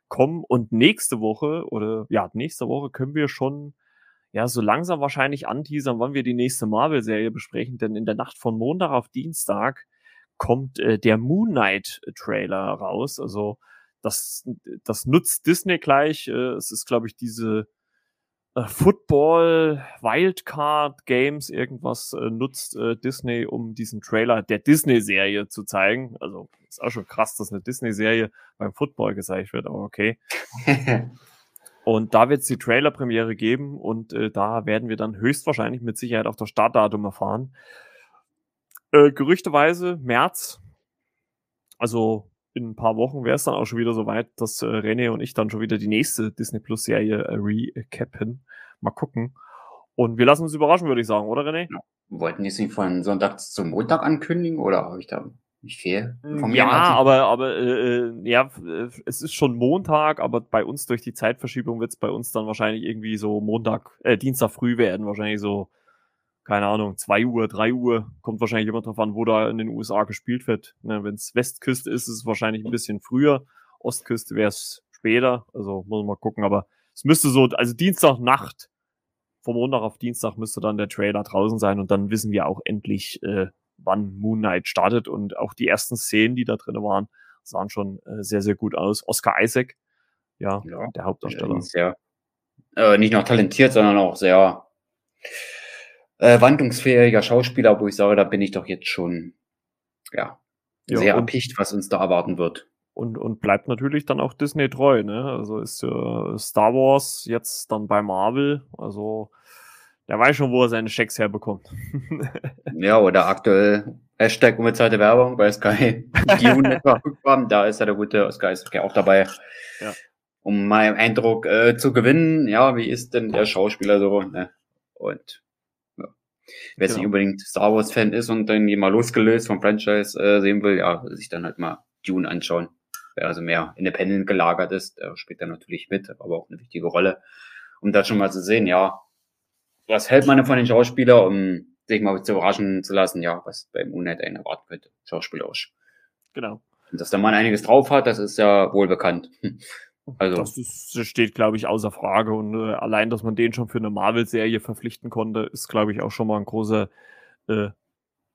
kommen. Und nächste Woche oder ja, nächste Woche können wir schon ja so langsam wahrscheinlich anteasern, wann wir die nächste Marvel-Serie besprechen. Denn in der Nacht von Montag auf Dienstag kommt äh, der Moon Knight-Trailer raus. Also das, das nutzt Disney gleich. Äh, es ist, glaube ich, diese Football, Wildcard Games, irgendwas äh, nutzt äh, Disney, um diesen Trailer der Disney-Serie zu zeigen. Also ist auch schon krass, dass eine Disney-Serie beim Football gezeigt wird, aber okay. <laughs> und da wird es die Trailer-Premiere geben und äh, da werden wir dann höchstwahrscheinlich mit Sicherheit auch das Startdatum erfahren. Äh, gerüchteweise März, also in ein paar Wochen wäre es dann auch schon wieder soweit, dass äh, René und ich dann schon wieder die nächste Disney Plus Serie äh, recappen. Mal gucken. Und wir lassen uns überraschen, würde ich sagen, oder René? Ja. Wollten die es nicht von Sonntag zum Montag ankündigen oder habe ich da nicht viel. Hm, ja, aber, aber äh, äh, ja, äh, es ist schon Montag, aber bei uns durch die Zeitverschiebung wird es bei uns dann wahrscheinlich irgendwie so Montag, äh, Dienstag früh werden, wahrscheinlich so, keine Ahnung, 2 Uhr, 3 Uhr, kommt wahrscheinlich immer drauf an, wo da in den USA gespielt wird. Ne, Wenn es Westküste ist, ist es wahrscheinlich ein bisschen früher, Ostküste wäre es später, also muss man mal gucken, aber es müsste so, also Dienstagnacht, vom Montag auf Dienstag müsste dann der Trailer draußen sein und dann wissen wir auch endlich, äh, wann Moon Knight startet. Und auch die ersten Szenen, die da drin waren, sahen schon äh, sehr, sehr gut aus. Oscar Isaac, ja, ja der Hauptdarsteller. Sehr, äh, nicht nur talentiert, sondern auch sehr äh, wandlungsfähiger Schauspieler, wo ich sage, da bin ich doch jetzt schon ja, ja sehr erpicht, was uns da erwarten wird. Und, und bleibt natürlich dann auch Disney treu, ne? Also ist äh, Star Wars jetzt dann bei Marvel, also der weiß schon, wo er seine Schecks herbekommt. <laughs> ja, oder aktuell Hashtag unbezahlte Werbung bei Sky <laughs> Dune etwa Da ist ja der gute Sky ist auch dabei. Ja. Um meinen Eindruck äh, zu gewinnen, ja, wie ist denn der Schauspieler so? Ne? Und. Wer jetzt genau. nicht unbedingt Star Wars Fan ist und dann mal losgelöst vom Franchise äh, sehen will, ja, sich dann halt mal Dune anschauen. Wer also mehr independent gelagert ist, der spielt dann natürlich mit, aber auch eine wichtige Rolle. Um da schon mal zu sehen, ja, was hält man von den Schauspielern, um sich mal zu überraschen zu lassen, ja, was beim Moonlight einen erwarten könnte, schauspielerisch. Genau. Und dass der Mann einiges drauf hat, das ist ja wohl bekannt. Also. Das ist, steht, glaube ich, außer Frage. Und äh, allein, dass man den schon für eine Marvel-Serie verpflichten konnte, ist, glaube ich, auch schon mal ein großer äh,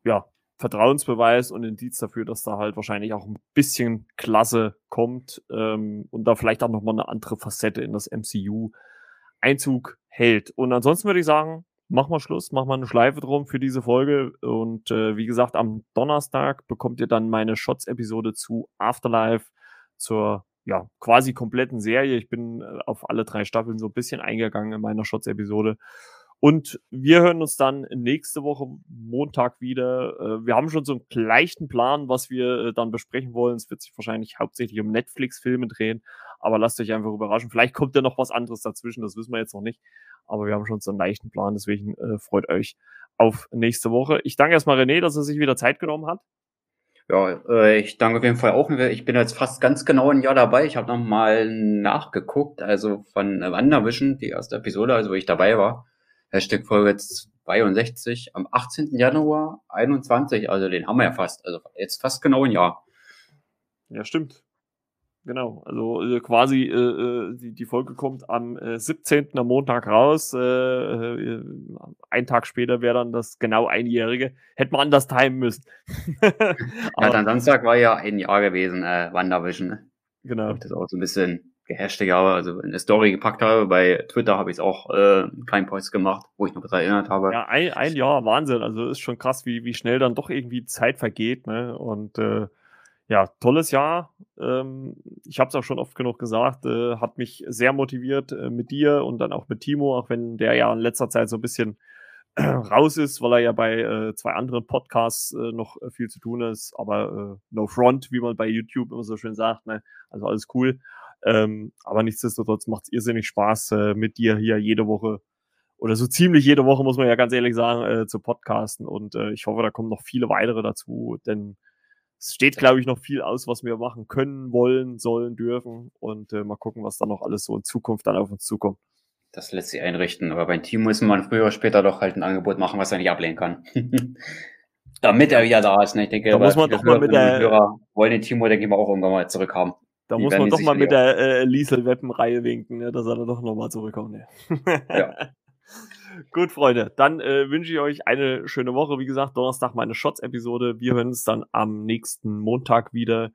ja, Vertrauensbeweis und Indiz dafür, dass da halt wahrscheinlich auch ein bisschen Klasse kommt ähm, und da vielleicht auch nochmal eine andere Facette in das MCU Einzug hält. Und ansonsten würde ich sagen, machen wir Schluss, machen wir eine Schleife drum für diese Folge. Und äh, wie gesagt, am Donnerstag bekommt ihr dann meine Shots-Episode zu Afterlife, zur ja, quasi kompletten Serie. Ich bin äh, auf alle drei Staffeln so ein bisschen eingegangen in meiner Shots-Episode. Und wir hören uns dann nächste Woche Montag wieder. Äh, wir haben schon so einen leichten Plan, was wir äh, dann besprechen wollen. Es wird sich wahrscheinlich hauptsächlich um Netflix-Filme drehen, aber lasst euch einfach überraschen. Vielleicht kommt ja noch was anderes dazwischen, das wissen wir jetzt noch nicht. Aber wir haben schon so einen leichten Plan, deswegen freut euch auf nächste Woche. Ich danke erstmal René, dass er sich wieder Zeit genommen hat. Ja, äh, ich danke auf jeden Fall auch. Ich bin jetzt fast ganz genau ein Jahr dabei. Ich habe nochmal nachgeguckt, also von Wandervision, die erste Episode, also wo ich dabei war. Hashtag Folge 62 am 18. Januar 21, also den haben wir ja fast, also jetzt fast genau ein Jahr. Ja, stimmt. Genau, also äh, quasi äh, äh, die, die Folge kommt am äh, 17. am Montag raus. Äh, äh, ein Tag später wäre dann das genau einjährige. Hätte man anders timen müssen. <laughs> ja, dann Samstag war ja ein Jahr gewesen, äh, Wandervision. Ne? Genau. Ich das auch so ein bisschen gehashtag habe, also eine Story gepackt habe. Bei Twitter habe ich es auch äh, einen kleinen Post gemacht, wo ich noch daran erinnert habe. Ja, ein, ein Jahr, Wahnsinn. Also ist schon krass, wie, wie schnell dann doch irgendwie Zeit vergeht. Ne? Und äh, ja, tolles Jahr. Ähm, ich habe es auch schon oft genug gesagt, äh, hat mich sehr motiviert äh, mit dir und dann auch mit Timo, auch wenn der ja in letzter Zeit so ein bisschen äh, raus ist, weil er ja bei äh, zwei anderen Podcasts äh, noch äh, viel zu tun ist. Aber no front, wie man bei YouTube immer so schön sagt. Ne? Also alles cool. Ähm, aber nichtsdestotrotz macht es irrsinnig Spaß, mit dir hier jede Woche oder so ziemlich jede Woche, muss man ja ganz ehrlich sagen, zu podcasten. Und ich hoffe, da kommen noch viele weitere dazu, denn es steht, glaube ich, noch viel aus, was wir machen können, wollen, sollen, dürfen und äh, mal gucken, was da noch alles so in Zukunft dann auf uns zukommt. Das lässt sich einrichten, aber beim Team muss man früher oder später doch halt ein Angebot machen, was er nicht ablehnen kann. <laughs> Damit er wieder da ist. Ne? Ich denke, da muss man doch mal mit der Hörer wollen den Timo, denke ich mal, auch irgendwann mal zurückhaben. Da Die muss man doch mal mit der äh, Liesel-Weppen-Reihe winken, ne? dass er dann doch nochmal zurückkommt. Ne? ja. <laughs> Gut, Freunde, dann äh, wünsche ich euch eine schöne Woche. Wie gesagt, Donnerstag meine Shots-Episode. Wir hören uns dann am nächsten Montag wieder.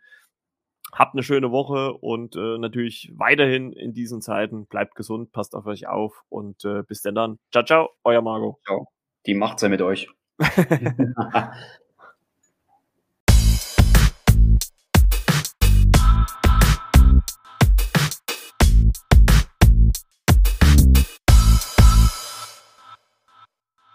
Habt eine schöne Woche und äh, natürlich weiterhin in diesen Zeiten. Bleibt gesund, passt auf euch auf und äh, bis denn dann. Ciao, ciao, euer Marco. Ciao. Die macht's ja mit euch. <laughs>